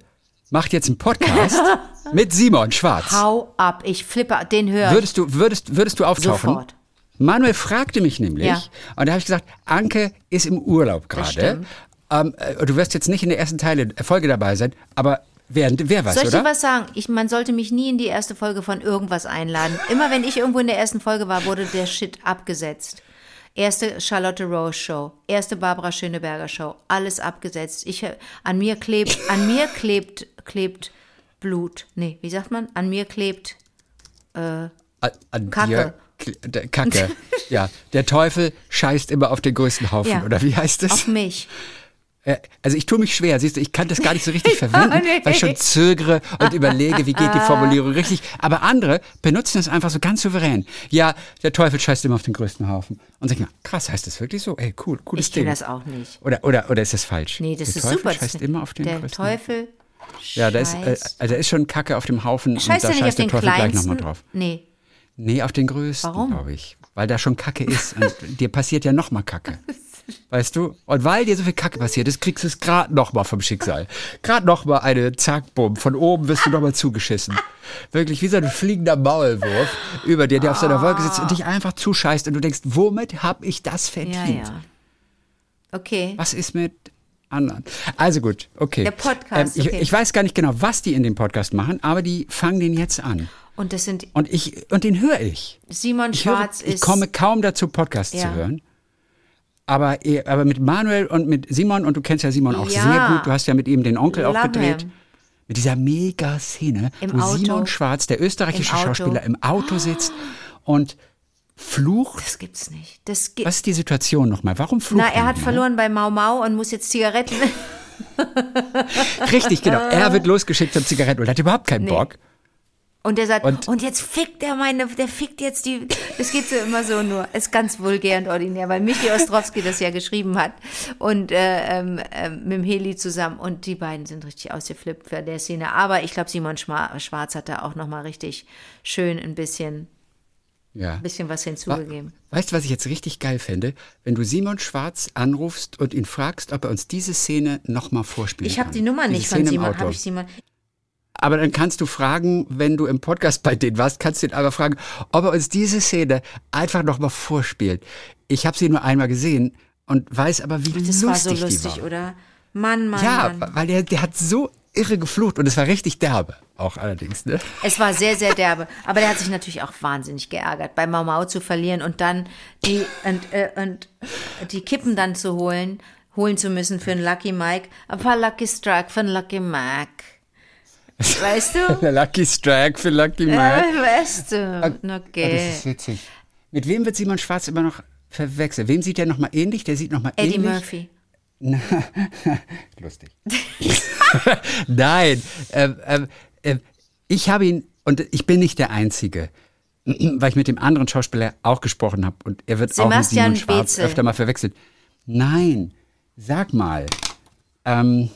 macht jetzt einen Podcast (laughs) mit Simon Schwarz. Hau ab, ich flippe, den höre Würdest du, würdest, würdest du auftauchen? sofort. Manuel fragte mich nämlich, Ja. und da habe ich gesagt, Anke ist im Urlaub gerade. Ähm, äh, du wirst jetzt nicht in der ersten Teile, Folge dabei sein, aber Wer, wer was, Soll ich dir oder? was sagen? Ich, man sollte mich nie in die erste Folge von irgendwas einladen. Immer wenn ich irgendwo in der ersten Folge war, wurde der Shit abgesetzt. Erste Charlotte Rose Show, erste Barbara Schöneberger Show, alles abgesetzt. Ich, äh, an mir klebt, an mir klebt, klebt Blut. Nee, wie sagt man? An mir klebt An, an Kacke. Dir, Kacke. (laughs) ja, der Teufel scheißt immer auf den größten Haufen, Ja. oder wie heißt auf es? mich. Äh, Also ich tue mich schwer, siehst du, ich kann das gar nicht so richtig (laughs) verwenden, nee. weil ich schon zögere und überlege, wie geht die Formulierung richtig. Aber andere benutzen das einfach so ganz souverän. Ja, der Teufel scheißt immer auf den größten Haufen. Und sag ich mal, krass, heißt das wirklich so? Ey, cool, cooles Ich Ding. das auch nicht. Oder, oder, oder ist das falsch? Nee, das der ist Teufel super. scheißt immer auf den der größten Teufel Ja, da ist, äh, also ist schon Kacke auf dem Haufen scheißt und da nicht auf scheißt der den Teufel gleich kleinsten? nochmal drauf. Nee. Nee, auf den größten, glaube ich. Weil da schon Kacke ist und (laughs) dir passiert ja nochmal Kacke. (laughs) Weißt du? Und weil dir so viel Kacke passiert ist, kriegst du es gerade nochmal vom Schicksal. Gerade nochmal eine Zackbumm. Von oben wirst du nochmal zugeschissen. Wirklich wie so ein fliegender Maulwurf über dir, der auf seiner Wolke sitzt und dich einfach zuscheißt und du denkst, womit habe ich das verdient? Ja, ja. Okay. Was ist mit anderen? Also gut, okay. Der Podcast, ich, okay. ich weiß gar nicht genau, was die in dem Podcast machen, aber die fangen den jetzt an. Und das sind Und ich und den höre ich. Simon Ich, höre, Schwarz ich ist. komme kaum dazu, Podcasts Ja. zu hören. Aber, eh- aber mit Manuel und mit Simon, und du kennst ja Simon auch Ja. sehr gut, du hast ja mit ihm den Onkel auch Love gedreht. Mit dieser Mega-Szene, wo Auto. Simon Schwarz, der österreichische Im. Schauspieler, im Auto sitzt und flucht. Das gibt's nicht. Das gi Was ist die Situation nochmal? Warum flucht Na, er hat verloren bei Mau Mau und muss jetzt Zigaretten. Richtig, genau. Er wird (laughs) losgeschickt zum Zigaretten und hat überhaupt keinen Bock. Und der sagt, Und- und, jetzt fickt er meine, der fickt jetzt die, das geht so immer so nur, ist ganz vulgär und ordinär, weil Michi Ostrowski das ja geschrieben hat und äh, ähm, ähm, mit dem Heli zusammen und die beiden sind richtig ausgeflippt für der Szene. Aber ich glaube, Simon Schwarz hat da auch nochmal richtig schön ein bisschen, Ja. bisschen was hinzugegeben. Weißt du, was ich jetzt richtig geil fände? Wenn du Simon Schwarz anrufst und ihn fragst, ob er uns diese Szene nochmal vorspielen Ich habe kann. die Nummer Diese nicht von Szene im Simon, habe ich Simon. Aber dann kannst du fragen, wenn du im Podcast bei denen warst, kannst du ihn aber fragen, ob er uns diese Szene einfach nochmal vorspielt. Ich habe sie nur einmal gesehen und weiß aber, wie Das lustig war so die lustig, war. oder? Mann, Mann, Ja, Mann. weil der, der hat so irre geflucht und es war richtig derbe, auch allerdings. Ne? Es war sehr, sehr derbe. Aber der hat sich natürlich auch wahnsinnig geärgert, bei Mau Mau zu verlieren und dann die, und, äh, und die Kippen dann zu holen, holen zu müssen für einen Lucky Mike. Ein paar Lucky Strike für einen Lucky Mike. Weißt du? (laughs) Der Lucky Strike für Lucky Mike. weißt du? Ja, Das Okay. ist witzig. Mit wem wird Simon Schwarz immer noch verwechselt? Wem sieht der nochmal ähnlich? Der sieht nochmal Eddie ähnlich. Murphy. (laughs) Lustig. (laughs) Nein, ähm, ähm, ähm, ich habe ihn, und ich bin nicht der Einzige, (clears throat) weil ich mit dem anderen Schauspieler auch gesprochen habe und er wird Sebastian auch mit Simon Schwarz Beetzel. öfter mal verwechselt. Nein, sag mal. Ähm,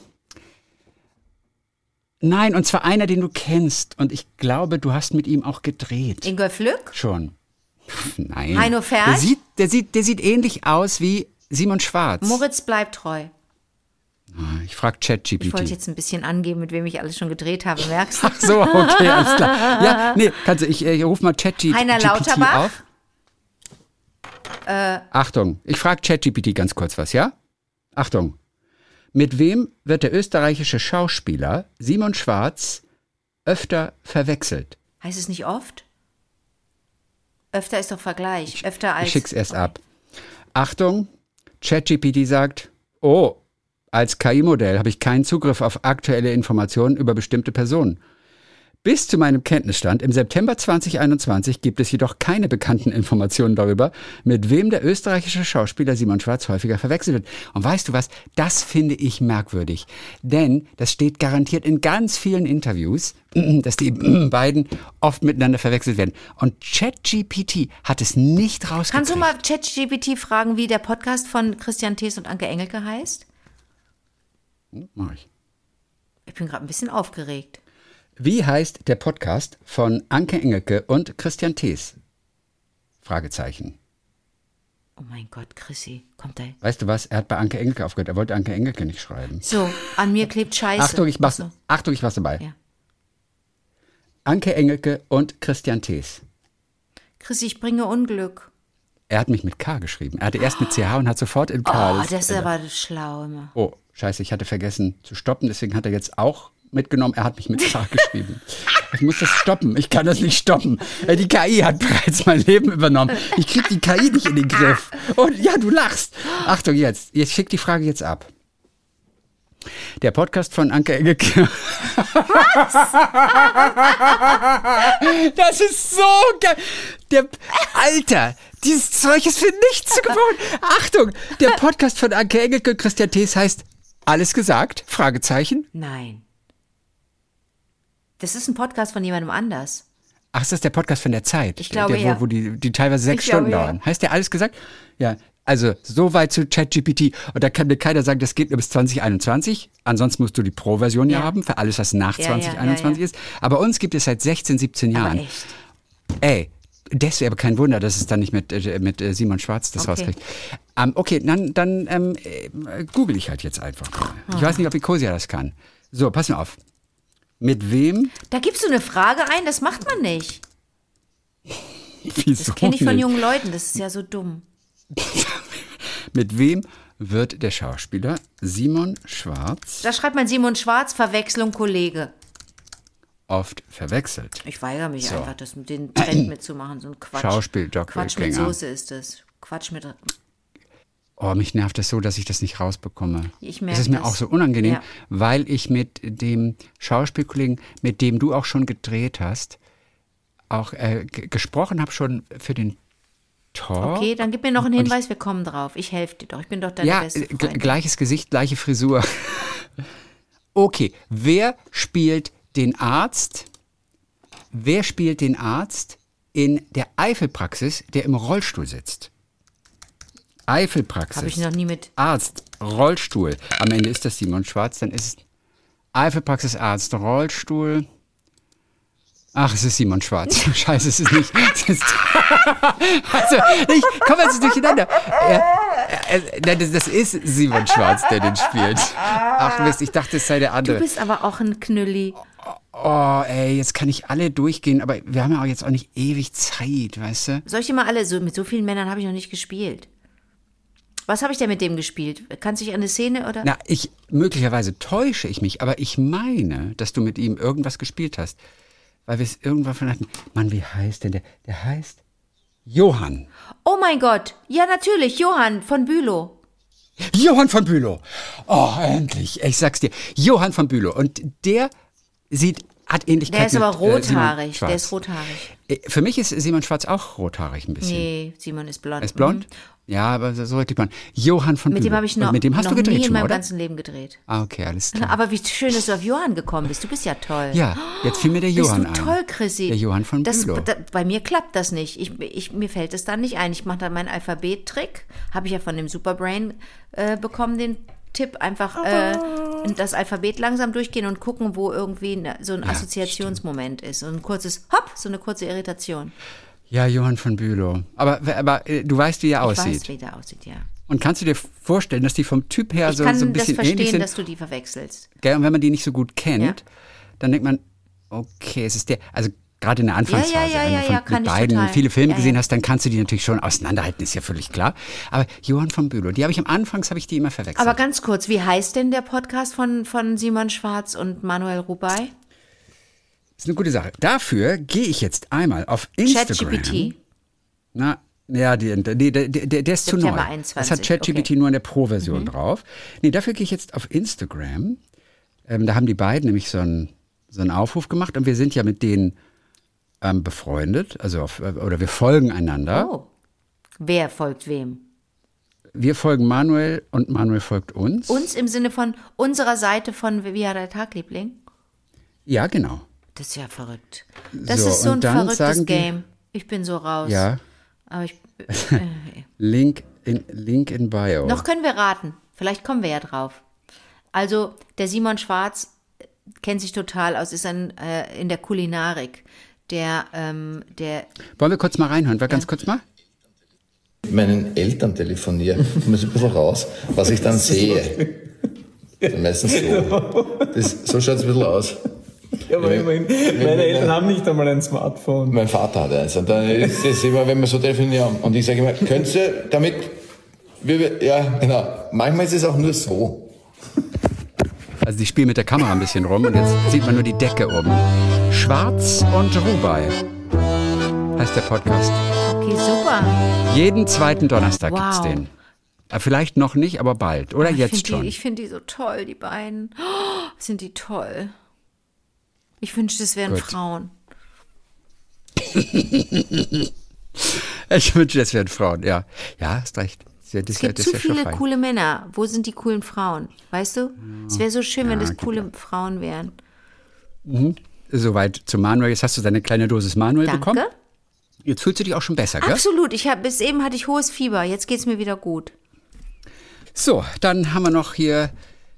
nein, und zwar einer, den du kennst und ich glaube, du hast mit ihm auch gedreht. Ingolf Lück? Schon. Nein. Heino Ferch? Der sieht, der, sieht, der sieht ähnlich aus wie Simon Schwarz. Moritz bleibt treu. Ich frage ChatGPT. Ich wollte jetzt ein bisschen angeben, mit wem ich alles schon gedreht habe, merkst du? Ach so, okay, alles klar. Ja, nee, kannst du, ich äh, ruf mal ChatGPT Heiner Lauterbach? auf. Achtung, ich frage ChatGPT ganz kurz was, ja? Achtung. Mit wem wird der österreichische Schauspieler Simon Schwarz öfter verwechselt? Heißt es nicht oft? Öfter ist doch Vergleich. Öfter als. Ich schick's erst ab. Achtung, ChatGPT sagt, oh, als KI-Modell habe ich keinen Zugriff auf aktuelle Informationen über bestimmte Personen. Bis zu meinem Kenntnisstand im September 2021 gibt es jedoch keine bekannten Informationen darüber, mit wem der österreichische Schauspieler Simon Schwarz häufiger verwechselt wird. Und weißt du was? Das finde ich merkwürdig. Denn das steht garantiert in ganz vielen Interviews, (clears throat) dass die (clears throat) beiden oft miteinander verwechselt werden. Und ChatGPT hat es nicht rausgekriegt. Kannst du mal ChatGPT fragen, wie der Podcast von Christian Thees und Anke Engelke heißt? Mach ich. Ich bin gerade ein bisschen aufgeregt. Wie heißt der Podcast von Anke Engelke und Christian Thees? Fragezeichen. Oh mein Gott, Chrissy, kommt da. Weißt du was? Er hat bei Anke Engelke aufgehört. Er wollte Anke Engelke nicht schreiben. So, an mir klebt Scheiße. Achtung, ich mach's, Ach so. Achtung, ich mach's dabei. Ja. Anke Engelke und Christian Thees. Chrissy, ich bringe Unglück. Er hat mich mit K geschrieben. Er hatte erst mit CH und hat sofort in K. Oh, das ist aber schlau immer. oh, scheiße, ich hatte vergessen zu stoppen. Deswegen hat er jetzt auch mitgenommen. Er hat mich mit K geschrieben. Ich muss das stoppen. Ich kann das nicht stoppen. Äh, Die KI hat (laughs) bereits mein Leben übernommen. Ich krieg die KI nicht in den Griff. Und ja, du lachst. Achtung jetzt. Jetzt schick die Frage jetzt ab. Der Podcast von Anke Engelke. Das ist so geil. Der Alter, dieses Zeug ist für nichts zu gebrauchen. Achtung, der Podcast von Anke Engelke und Christian Thees heißt Alles gesagt? Fragezeichen. Nein. Das ist ein Podcast von jemandem anders. Ach, ist das der Podcast von der Zeit? Ich glaube, der, wo, ja. wo die, die teilweise sechs Ich glaube, Stunden ja. dauern. Heißt der alles gesagt? Ja. Also, soweit zu ChatGPT. Und da kann mir keiner sagen, das geht nur bis 2021. Ansonsten musst du die Pro-Version ja. Ja. haben, für alles, was nach Ja, ja, ja, 2021 ja. ist. Aber uns gibt es seit 16, 17 Aber Jahren. echt. Ey, das wäre aber kein Wunder, dass es dann nicht mit, äh, mit äh, Simon Schwarz das Okay. rauskriegt. Ähm, okay, dann, dann ähm, äh, google ich halt jetzt einfach mal. Ich weiß nicht, ob Ecosia das kann. So, pass mal auf. Mit wem? Da gibst du eine Frage ein, das macht man nicht. (laughs) Wieso Das kenne ich von nicht? jungen Leuten, das ist ja so dumm. (laughs) Mit wem wird der Schauspieler Simon Schwarz Da schreibt man Simon Schwarz, Verwechslung Kollege. oft verwechselt? Ich weigere mich So. einfach, das mit den Trend (clears throat) mitzumachen, so ein Quatsch. Schauspiel, Quatsch mit. Soße ist das. Quatsch mit. Oh, mich nervt das so, dass ich das nicht rausbekomme. Ich Es merke ist mir das. auch so unangenehm, Ja. weil ich mit dem Schauspielkollegen, mit dem du auch schon gedreht hast, auch äh, gesprochen habe schon für den Talk. Okay, dann gib mir noch einen Hinweis, wir kommen drauf. Ich helfe dir doch, ich bin doch deine Ja, beste gleiches Gesicht, gleiche Frisur. (laughs) okay, wer spielt den Arzt? Wer spielt den Arzt in der Eifelpraxis, der im Rollstuhl sitzt? Eifelpraxis. Habe ich noch nie mit. Arzt, Rollstuhl. Am Ende ist das Simon Schwarz, dann ist es Eifelpraxis Arzt, Rollstuhl. Ach, es ist Simon Schwarz. (laughs) Scheiße, es ist nicht. Es ist (laughs) also, ich komme jetzt durcheinander. Er, er, nein, das, das ist Simon Schwarz, der den spielt. Ach Mist, ich dachte, es sei der Du andere. bist aber auch ein Knülli. Oh, ey, jetzt kann ich alle durchgehen, aber wir haben ja auch jetzt auch nicht ewig Zeit, weißt du? Soll ich dir mal alle, so, mit so vielen Männern habe ich noch nicht gespielt. Was habe ich denn mit dem gespielt? Kannst du dich an eine Szene oder? Na, ich, möglicherweise täusche ich mich, aber ich meine, dass du mit ihm irgendwas gespielt hast. Weil wir es irgendwann von hatten. Mann, wie heißt denn der? Der heißt Johann. Oh mein Gott, ja natürlich, Johann von Bülow. Johann von Bülow. Oh, endlich. Ich sag's dir. Johann von Bülow. Und der sieht, hat Ähnlichkeit Der ist aber mit, äh, rothaarig, Schwarz. der ist rothaarig. Äh, Für mich ist Simon Schwarz auch rothaarig ein bisschen. Nee, Simon ist blond. Er ist blond? Ja, aber so richtig blond. Johann von Mhm. Mit Bülow. dem habe ich noch, mit dem hast noch du gedreht nie in mal, meinem oder? ganzen Leben gedreht. Ah, okay, alles klar. Aber wie schön, dass du auf Johann gekommen bist. Du bist ja toll. Ja, jetzt fiel mir der Bist Johann du ein. toll, Chrissy. Der Johann von das, Bülow. da, Bei mir klappt das nicht. Ich, ich, mir fällt es dann nicht ein. Ich mache dann meinen Alphabet-Trick. Habe ich ja von dem Superbrain äh, bekommen, den Tipp. Einfach äh, das Alphabet langsam durchgehen und gucken, wo irgendwie ne- so ein Assoziationsmoment ist. So ein kurzes Hopp, so eine kurze Irritation. Ja, Johann von Bülow. Aber, aber äh, du weißt, wie er Ich aussieht. weiß, wie der aussieht, ja. Und kannst du dir vorstellen, dass die vom Typ her Ich so, kann so ein das bisschen ähnlich verstehen, sind? dass du die verwechselst. Gell? Und wenn man die nicht so gut kennt, Ja. dann denkt man, okay, es ist der, also gerade in der Anfangsphase, Ja, ja, ja, wenn ja, du von, mit beiden total. viele Filme gesehen hast, dann kannst du die natürlich schon auseinanderhalten, ist ja völlig klar. Aber Johann von Bülow, die habe ich am Anfangs habe ich die immer verwechselt. Aber ganz kurz, wie heißt denn der Podcast von, von Simon Schwarz und Manuel Rubai? Das ist eine gute Sache. Dafür gehe ich jetzt einmal auf Instagram. ChatGPT. Na, ja, die, die, der, der, der ist zu neu. Das 21, hat ChatGPT okay. Mhm. nur in der Pro-Version drauf. Nee, dafür gehe ich jetzt auf Instagram. Ähm, da haben die beiden nämlich so einen, so einen Aufruf gemacht und wir sind ja mit denen ähm, befreundet, also auf, oder wir folgen einander. Oh. Wer folgt wem? Wir folgen Manuel und Manuel folgt uns. Uns im Sinne von unserer Seite von Wie hat der Tag, Liebling? Ja, genau. Das ist ja verrückt. Das So, ist so ein verrücktes die- Game. Ich bin so raus. Ja. Aber ich. (laughs) Äh, Link in, Link in Bio. noch können wir raten. Vielleicht kommen wir ja drauf. Also, der Simon Schwarz kennt sich total aus, ist ein, äh, in der Kulinarik. Der, ähm, der, Wollen wir kurz mal reinhören? Wir ganz kurz mal? meinen Eltern telefoniere, muss ich ein bisschen raus, was ich dann sehe. Also meistens so. Das, so schaut es ein bisschen aus. Ja, aber immerhin, meine Eltern haben nicht einmal ein Smartphone. Mein Vater hat eins. Und dann ist das immer, wenn wir so telefonieren. Und ich sage immer, könnt ihr damit, wir- ja, genau. Manchmal ist es auch nur so. Also die spielen mit der Kamera ein bisschen rum und jetzt sieht man nur die Decke oben. Schwarz und Rubai heißt der Podcast. Okay, super. Jeden zweiten Donnerstag Wow. gibt's den. Äh, Vielleicht noch nicht, aber bald. Oder Ich jetzt schon. Die, ich finde die so toll, die beiden. Oh, sind die toll. Ich wünschte, es wären Gut. Frauen. (laughs) Ich wünsche, das wären Frauen, ja. Ja, hast recht. Das, das, Es gibt das zu ja viele fein. coole Männer. Wo sind die coolen Frauen? Weißt du? Es wäre so schön, wenn Ja, das gibt coole Frauen wären. Soweit zu Manuel. Jetzt hast du deine kleine Dosis Manuel Danke. bekommen. Jetzt fühlst du dich auch schon besser, gell? Absolut. Ich hab, bis eben hatte ich hohes Fieber. Jetzt geht es mir wieder gut. So, dann haben wir noch hier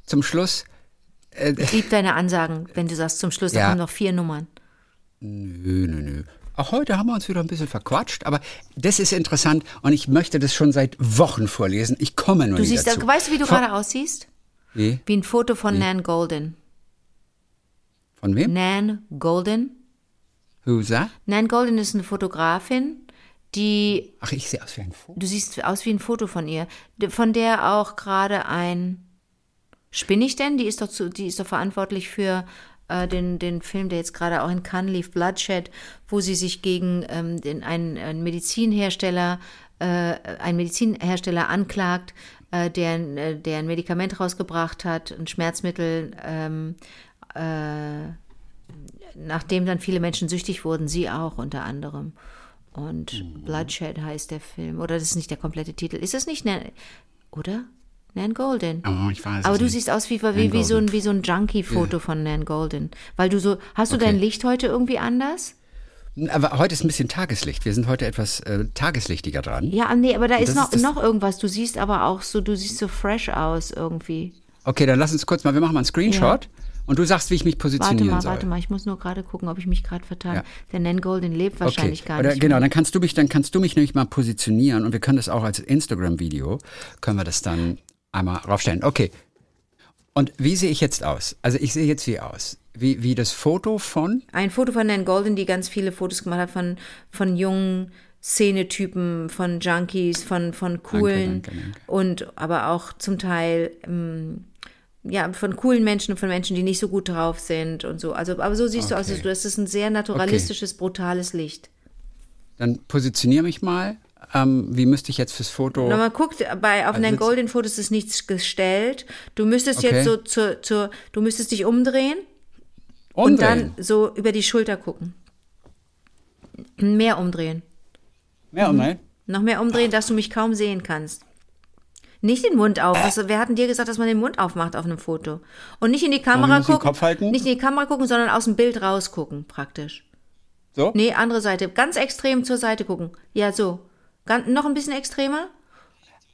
zum Schluss. Ich liebe deine Ansagen, wenn du sagst, zum Schluss, da Ja. kommen noch vier Nummern. Nö, nö, nö. Auch heute haben wir uns wieder ein bisschen verquatscht, aber das ist interessant und ich möchte das schon seit Wochen vorlesen. Ich komme nur Du nicht siehst, dazu. weißt du, wie du Von- gerade aussiehst? Wie? Wie ein Foto von Nan Golden. Von wem? Nan Golden. Who's that? Nan Golden ist eine Fotografin, die Ach, ich sehe aus wie ein Vogel. Du siehst aus wie ein Foto von ihr, von der auch gerade ein Spinne ich denn? Die ist doch zu, die ist doch verantwortlich für äh, den, den Film, der jetzt gerade auch in Cannes lief, Bloodshed, wo sie sich gegen ähm, den, einen, einen Medizinhersteller, äh, einen Medizinhersteller anklagt, äh, der, ein- äh, der ein Medikament rausgebracht hat, ein Schmerzmittel, ähm, äh, nachdem dann viele Menschen süchtig wurden, sie auch unter anderem. Und Bloodshed heißt der Film. Oder das ist nicht der komplette Titel. Ist es nicht Nan, oder? Nan Golden. Oh, ich weiß Aber du nicht. siehst aus wie, wie, wie, so ein, wie so ein Junkie-Foto von Nan Golden. Weil du so, hast du Okay. dein Licht heute irgendwie anders? Aber heute ist ein bisschen Tageslicht. Wir sind heute etwas äh, tageslichtiger dran. Ja, nee, aber da ist noch, ist noch irgendwas. Du siehst aber auch so, du siehst so fresh aus irgendwie. Okay, dann lass uns kurz mal, wir machen mal einen Screenshot und du sagst, wie ich mich Warte positionieren mal, soll. warte mal, ich muss nur gerade gucken, ob ich mich gerade vertan. Ja. Der Nan Golden lebt wahrscheinlich okay. gar Oder, nicht. Genau, mehr. dann kannst du mich, dann kannst du mich nämlich mal positionieren und wir können das auch als Instagram-Video, können wir das dann einmal raufstellen. Okay. Und wie sehe ich jetzt aus? Also ich sehe jetzt wie aus? Wie, wie das Foto von Ein Foto von Nan Golden, die ganz viele Fotos gemacht hat von, von jungen Szenetypen, von Junkies, von, von coolen danke, danke. und aber auch zum Teil ähm, ja, von coolen Menschen und von Menschen, die nicht so gut drauf sind und so. Also, aber so siehst du aus, Okay. das ist ein sehr naturalistisches, brutales Licht. Dann positioniere mich mal. Ähm, wie müsste ich jetzt fürs Foto? Nochmal guckt, bei, auf Oh. jetzt- Golden Fotos ist nichts gestellt. Du müsstest Okay. jetzt so zur, zur, du müsstest dich umdrehen und Umdrehen. dann so über die Schulter gucken. Mehr umdrehen. Mehr umdrehen? Noch mehr umdrehen, dass du mich kaum sehen kannst. Nicht den Mund auf. Was, wer hat denn dir gesagt, dass man den Mund aufmacht auf einem Foto? Und nicht in die Kamera ich den gucken. Kopf halten? Nicht in die Kamera gucken, sondern aus dem Bild rausgucken, praktisch. So? Nee, andere Seite. Ganz extrem zur Seite gucken. Ja, so. Noch ein bisschen extremer.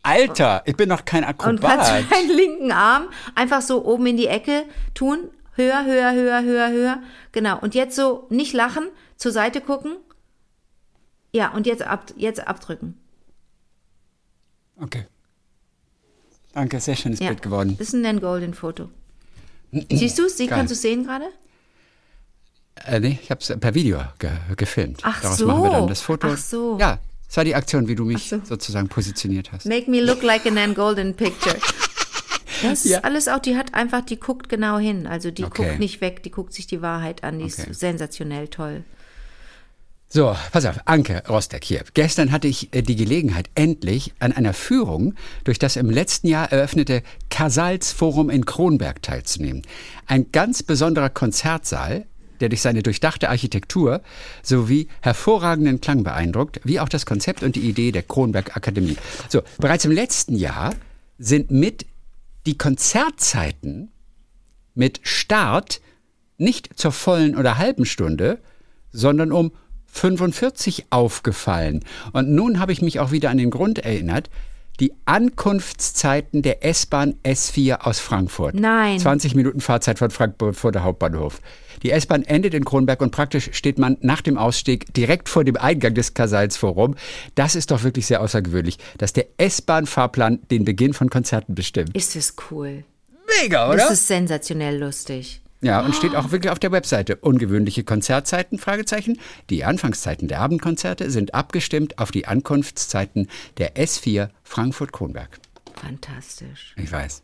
Alter, ich bin doch kein Und kannst Akrobat. deinen linken Arm einfach so oben in die Ecke tun. Höher, höher, höher, höher, höher. Genau. Und jetzt so nicht lachen, zur Seite gucken. Ja, und jetzt, ab, jetzt abdrücken. Okay. Danke, sehr schönes Ja. Bild geworden. Das ist ein Nan Golden Foto. (clears throat) Siehst du es? Sie Geil. kannst du es sehen gerade? Äh, nee, ich habe es per Video ge gefilmt. Ach Daraus so. machen wir dann das Foto. Ach so. Ja, das war die Aktion, wie du mich so. sozusagen positioniert hast. Make me look like a Nan Golden picture. (laughs) Das ist Ja. alles auch, die hat einfach, die guckt genau hin. Also die Okay. guckt nicht weg, die guckt sich die Wahrheit an. Die Okay. ist sensationell toll. So, pass auf, Anke Rostek hier. Gestern hatte ich äh, die Gelegenheit, endlich an einer Führung durch das im letzten Jahr eröffnete Casals Forum in Kronberg teilzunehmen. Ein ganz besonderer Konzertsaal, der durch seine durchdachte Architektur sowie hervorragenden Klang beeindruckt, wie auch das Konzept und die Idee der Kronberg Akademie. So, bereits im letzten Jahr sind mit die Konzertzeiten mit Start nicht zur vollen oder halben Stunde, sondern um 45 aufgefallen. Und nun habe ich mich auch wieder an den Grund erinnert. Die Ankunftszeiten der S-Bahn S4 aus Frankfurt. Nein. 20 Minuten Fahrzeit von Frankfurt vor der Hauptbahnhof. Die S-Bahn endet in Kronberg und praktisch steht man nach dem Ausstieg direkt vor dem Eingang des Kasalsforum. Das ist doch wirklich sehr außergewöhnlich, dass der S-Bahn-Fahrplan den Beginn von Konzerten bestimmt. Ist das cool. Mega, oder? Das ist sensationell lustig. Ja, und steht auch wirklich auf der Webseite. Ungewöhnliche Konzertzeiten, Fragezeichen. Die Anfangszeiten der Abendkonzerte sind abgestimmt auf die Ankunftszeiten der S4 Frankfurt-Kronberg. Fantastisch. Ich weiß.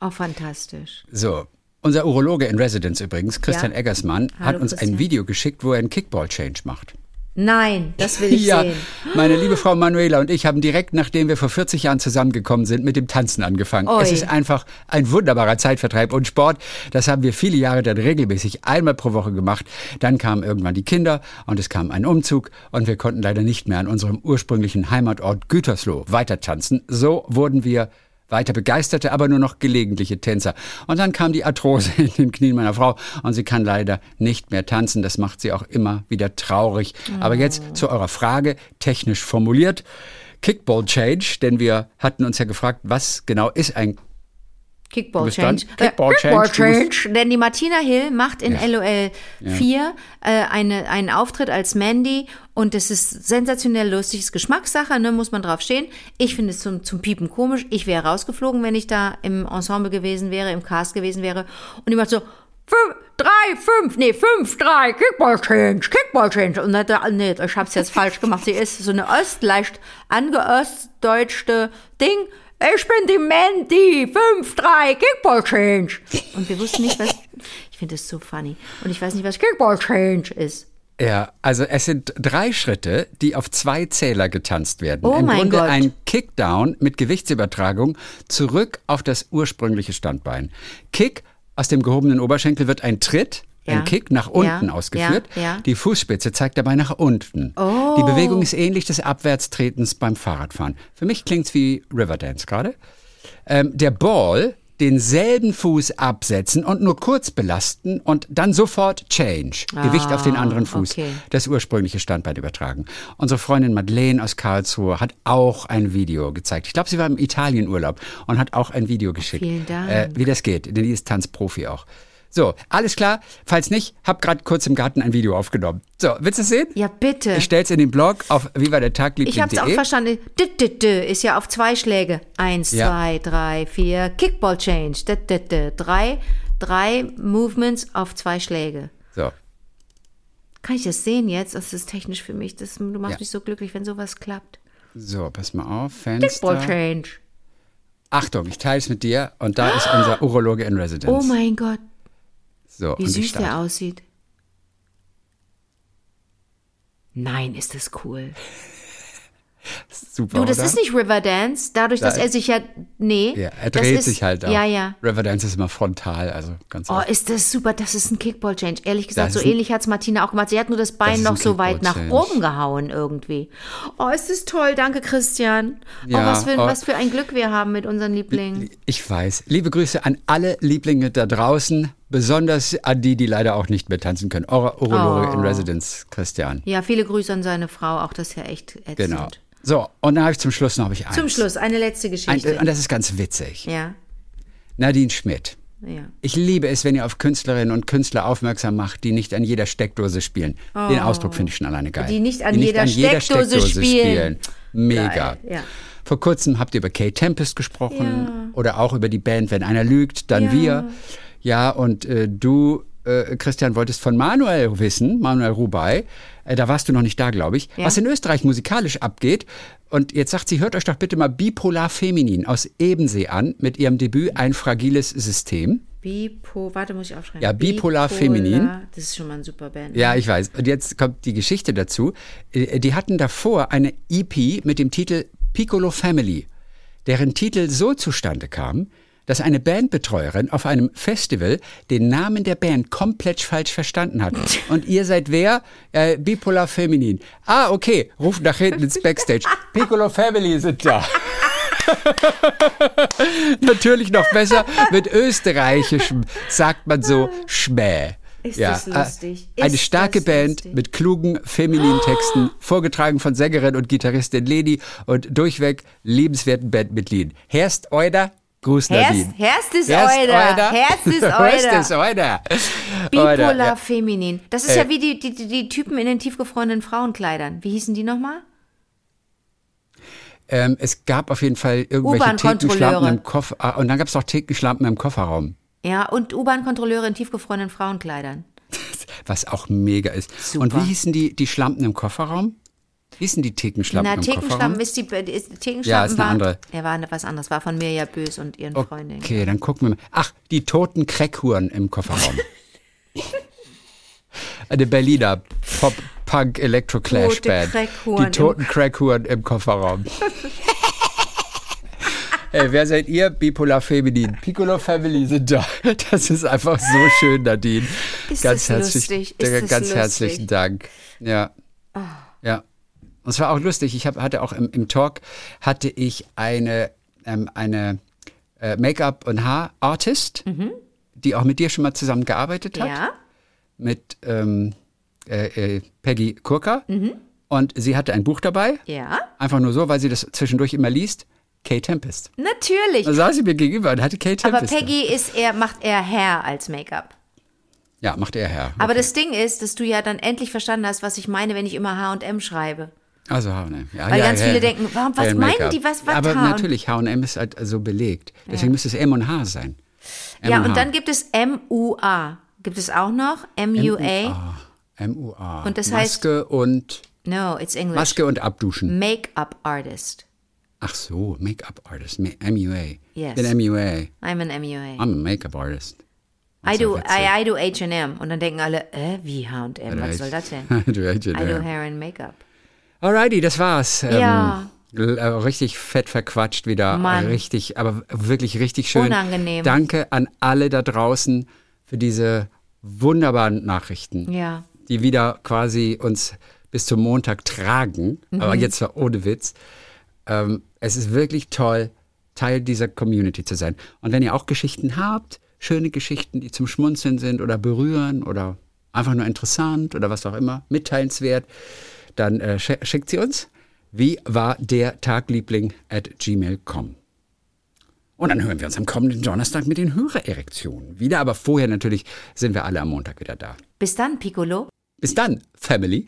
Auch fantastisch. So, Unser Urologe in Residence übrigens, Christian Ja. Eggersmann, hat Hallo, uns ein Christian. Video geschickt, wo er einen Kickball-Change macht. Nein, das will ich (laughs) ja, sehen. meine liebe Frau Manuela und ich haben direkt, nachdem wir vor 40 Jahren zusammengekommen sind, mit dem Tanzen angefangen. Oi. Es ist einfach ein wunderbarer Zeitvertreib und Sport. Das haben wir viele Jahre dann regelmäßig einmal pro Woche gemacht. Dann kamen irgendwann die Kinder und es kam ein Umzug und wir konnten leider nicht mehr an unserem ursprünglichen Heimatort Gütersloh weiter tanzen. So wurden wir weiter begeisterte, aber nur noch gelegentliche Tänzer. Und dann kam die Arthrose (laughs) in den Knien meiner Frau und sie kann leider nicht mehr tanzen. Das macht sie auch immer wieder traurig. Aber jetzt zu eurer Frage, technisch formuliert. Kickball Change, denn wir hatten uns ja gefragt, was genau ist ein Kickball. Change. Kickball äh, Kickball Change. Change. Denn die Martina Hill macht in LOL 4 äh, eine, einen Auftritt als Mandy und es ist sensationell lustig. Ist Geschmackssache, ne, muss man drauf stehen. Ich finde es zum, zum Piepen komisch. Ich wäre rausgeflogen, wenn ich da im Ensemble gewesen wäre, im Cast gewesen wäre. Und die macht so, fünf, drei, fünf, nee, fünf, drei, Kickball Change, Kickball Change. Und dann, nee, ich hab's jetzt falsch gemacht. Sie ist so eine Ost, leicht angeostdeutschte Ding. Ich bin die Mandy, 5-3, Kickball Change. Und wir wussten nicht, was. Ich finde das so funny. Und ich weiß nicht, was Kickball Change ist. Ja, also es sind drei Schritte, die auf zwei Zähler getanzt werden. Oh Im mein Grunde Gott. ein Kickdown mit Gewichtsübertragung zurück auf das ursprüngliche Standbein. Kick aus dem gehobenen Oberschenkel wird ein Tritt, Ja. ein Kick nach unten Ja, ausgeführt. ja. Die Fußspitze zeigt dabei nach unten. Oh. Die Bewegung ist ähnlich des Abwärtstretens beim Fahrradfahren. Für mich klingt's wie Riverdance gerade. Ähm, der Ball denselben Fuß absetzen und nur kurz belasten und dann sofort Change. Gewicht auf den anderen Fuß. okay. Das ursprüngliche Standbein übertragen. Unsere Freundin Madeleine aus Karlsruhe hat auch ein Video gezeigt. Ich glaube, sie war im Italienurlaub und hat auch ein Video geschickt. vielen Dank. Äh, wie das geht, denn die ist Tanzprofi auch. So, alles klar. Falls nicht, hab gerade kurz im Garten ein Video aufgenommen. So, willst du es sehen? Ja, bitte. Ich stell's in den Blog auf wie war der Tag Ich hab's auch verstanden. D -d -d ist ja auf zwei Schläge. Eins, Ja. zwei, drei, vier. Kickball Change. D -d -d. Drei, drei Movements auf zwei Schläge. So. Kann ich das sehen jetzt? Das ist technisch für mich. Das, du machst Ja. mich so glücklich, wenn sowas klappt. So, pass mal auf. Kickball Fenster. Change. Achtung, ich teile es mit dir und da ist unser Urologe in Residence. Oh mein Gott, so, wie süß der aussieht. Nein, ist das cool. (laughs) Super, Du, das oder? ist nicht Riverdance, dadurch, dass er sich ja. Nee. Ja, er das dreht ist, sich halt auch. Ja, ja. Riverdance ist immer frontal, also ganz Oh, oft. ist das super. Das ist ein Kickball-Change. Ehrlich gesagt, Das so ist ein- ähnlich hat's Martina auch gemacht. Sie hat nur das Bein ist noch so weit nach oben gehauen irgendwie. Oh, ist das toll. Danke, Christian. oh, Ja, was für, oh. was für ein Glück wir haben mit unseren Lieblingen. Ich weiß. Liebe Grüße an alle Lieblinge da draußen, besonders an die, die leider auch nicht mehr tanzen können. Urologe Oh. in Residence, Christian. Ja, viele Grüße an seine Frau. Auch das ist ja echt ätzend. Genau. So, und dann habe ich zum Schluss noch ich eins. Zum Schluss, eine letzte Ein, Geschichte. und das ist ganz witzig. ja, Nadine Schmidt. ja. Ich liebe es, wenn ihr auf Künstlerinnen und Künstler aufmerksam macht, die nicht an jeder Steckdose spielen. Den Ausdruck finde ich schon alleine geil. Oh. Die nicht an jeder Steckdose spielen. Mega. Geil, ja. Vor kurzem habt ihr über Kate Tempest gesprochen oder auch über die Band Wenn einer lügt, dann Ja. wir. Ja, und äh, du, äh, Christian, wolltest von Manuel wissen, Manuel Rubai. Äh, da warst du noch nicht da, glaube ich. Ja. Was in Österreich musikalisch abgeht. Und jetzt sagt sie, hört euch doch bitte mal Bipolar Feminin aus Ebensee an mit ihrem Debüt Ein fragiles System. Bipo, warte, muss ich aufschreiben. Ja, Bipolar Feminin. Das ist schon mal ein super Band. Ja, ich weiß. Und jetzt kommt die Geschichte dazu. Äh, Die hatten davor eine EP mit dem Titel Piccolo Family, deren Titel so zustande kam, dass eine Bandbetreuerin auf einem Festival den Namen der Band komplett falsch verstanden hat. (laughs) Und ihr seid wer? Äh, Bipolar Feminin. Ah, okay. Ruft nach hinten ins Backstage. (laughs) Piccolo Family sind da. (laughs) Natürlich noch besser mit österreichischem, sagt man so, Schmäh. Ist ja, das lustig? äh, Eine Ist starke das Band lustig? mit klugen, femininen Texten, (gasps) vorgetragen von Sängerin und Gitarristin Leni und durchweg liebenswerten Bandmitgliedern. Herst Euder, Gruß Nadine. Herst (laughs) ist Euder. Herst ist. Bipolar ja. Feminin. Das ist Äh. ja wie die, die, die, Typen in den tiefgefrorenen Frauenkleidern. Wie hießen die nochmal? Ähm, es gab auf jeden Fall irgendwelche. Thekenschlampen im Koffer. ah, Und dann gab es auch Thekenschlampen im Kofferraum. Ja, und U-Bahn-Kontrolleure in tiefgefrorenen Frauenkleidern. (laughs) Was auch mega ist. Super. Und wie hießen die, die Schlampen im Kofferraum? Denn die Thekenschlampen Na, Kofferraum? ist die, ist, Thekenschlampen Ja, ist eine war, andere. Er war eine- was anderes, war von Mirja Bös und ihren Freundinnen. Okay, dann gucken wir mal. Ach, die toten Crackhuren im Kofferraum. (laughs) Eine Berliner Pop-Punk-Elektro-Clash-Band. Tote Crackhuren Die toten Crackhuren im Kofferraum. (laughs) Ey, wer seid ihr? Bipolar Feminin. Piccolo Family sind da. Das ist einfach so schön, Nadine. Ist ganz herzlich, ganz lustig? herzlichen Dank. Ja. Ja. Und es war auch lustig. Ich hab, hatte auch im, im Talk hatte ich eine, ähm, eine äh, Make-up- und Haar-Artist, die auch mit dir schon mal zusammengearbeitet hat Mhm. Ja, mit ähm, äh, äh, Peggy Kurka. Und sie hatte ein Buch dabei, ja, einfach nur so, weil sie das zwischendurch immer liest. Kay Tempest. natürlich. Da saß sie mir gegenüber und hatte Kay Aber Tempest. da. Peggy ist eher, macht eher Hair als Make-up. Ja, macht er her. Aber das Ding ist, dass du ja dann endlich verstanden hast, was ich meine, wenn ich immer H&M schreibe. Also H&M. Ja, Weil ja, ganz ja, viele denken, warum- was Ja, meinen die, was- was Aber H&M? natürlich, H&M ist halt so belegt. Deswegen müsste es M und H sein. M ja, H. und dann gibt es M-U-A. Gibt es auch noch? M-U-A? M-U-A. Und das heißt- Maske und No, it's English. Maske und Abduschen. Make-up Artist. Ach so, Make-up Artist. MUA. Yes. Ich bin MUA. I'm an MUA. I'm a Make-up Artist. I do. I, I do H&M. Und dann denken alle, äh, wie H&M? Was soll das denn? (laughs) du H&M. I do Hair and Make-up. Alrighty, das war's. Ähm, Ja. l- äh, richtig fett verquatscht wieder. Mann. Richtig, aber wirklich richtig schön. Unangenehm. Danke an alle da draußen für diese wunderbaren Nachrichten, Ja. die wieder quasi uns bis zum Montag tragen. Mhm. Aber jetzt war ohne Witz. Ähm, es ist wirklich toll, Teil dieser Community zu sein. Und wenn ihr auch Geschichten habt, schöne Geschichten, die zum Schmunzeln sind oder berühren oder einfach nur interessant oder was auch immer, mitteilenswert, dann äh, sch schickt sie uns. Wie war der Tagliebling at gmail.com. Und dann hören wir uns am kommenden Donnerstag mit den Hörererektionen wieder. Aber vorher natürlich sind wir alle am Montag wieder da. Bis dann, Piccolo. Bis dann, Family.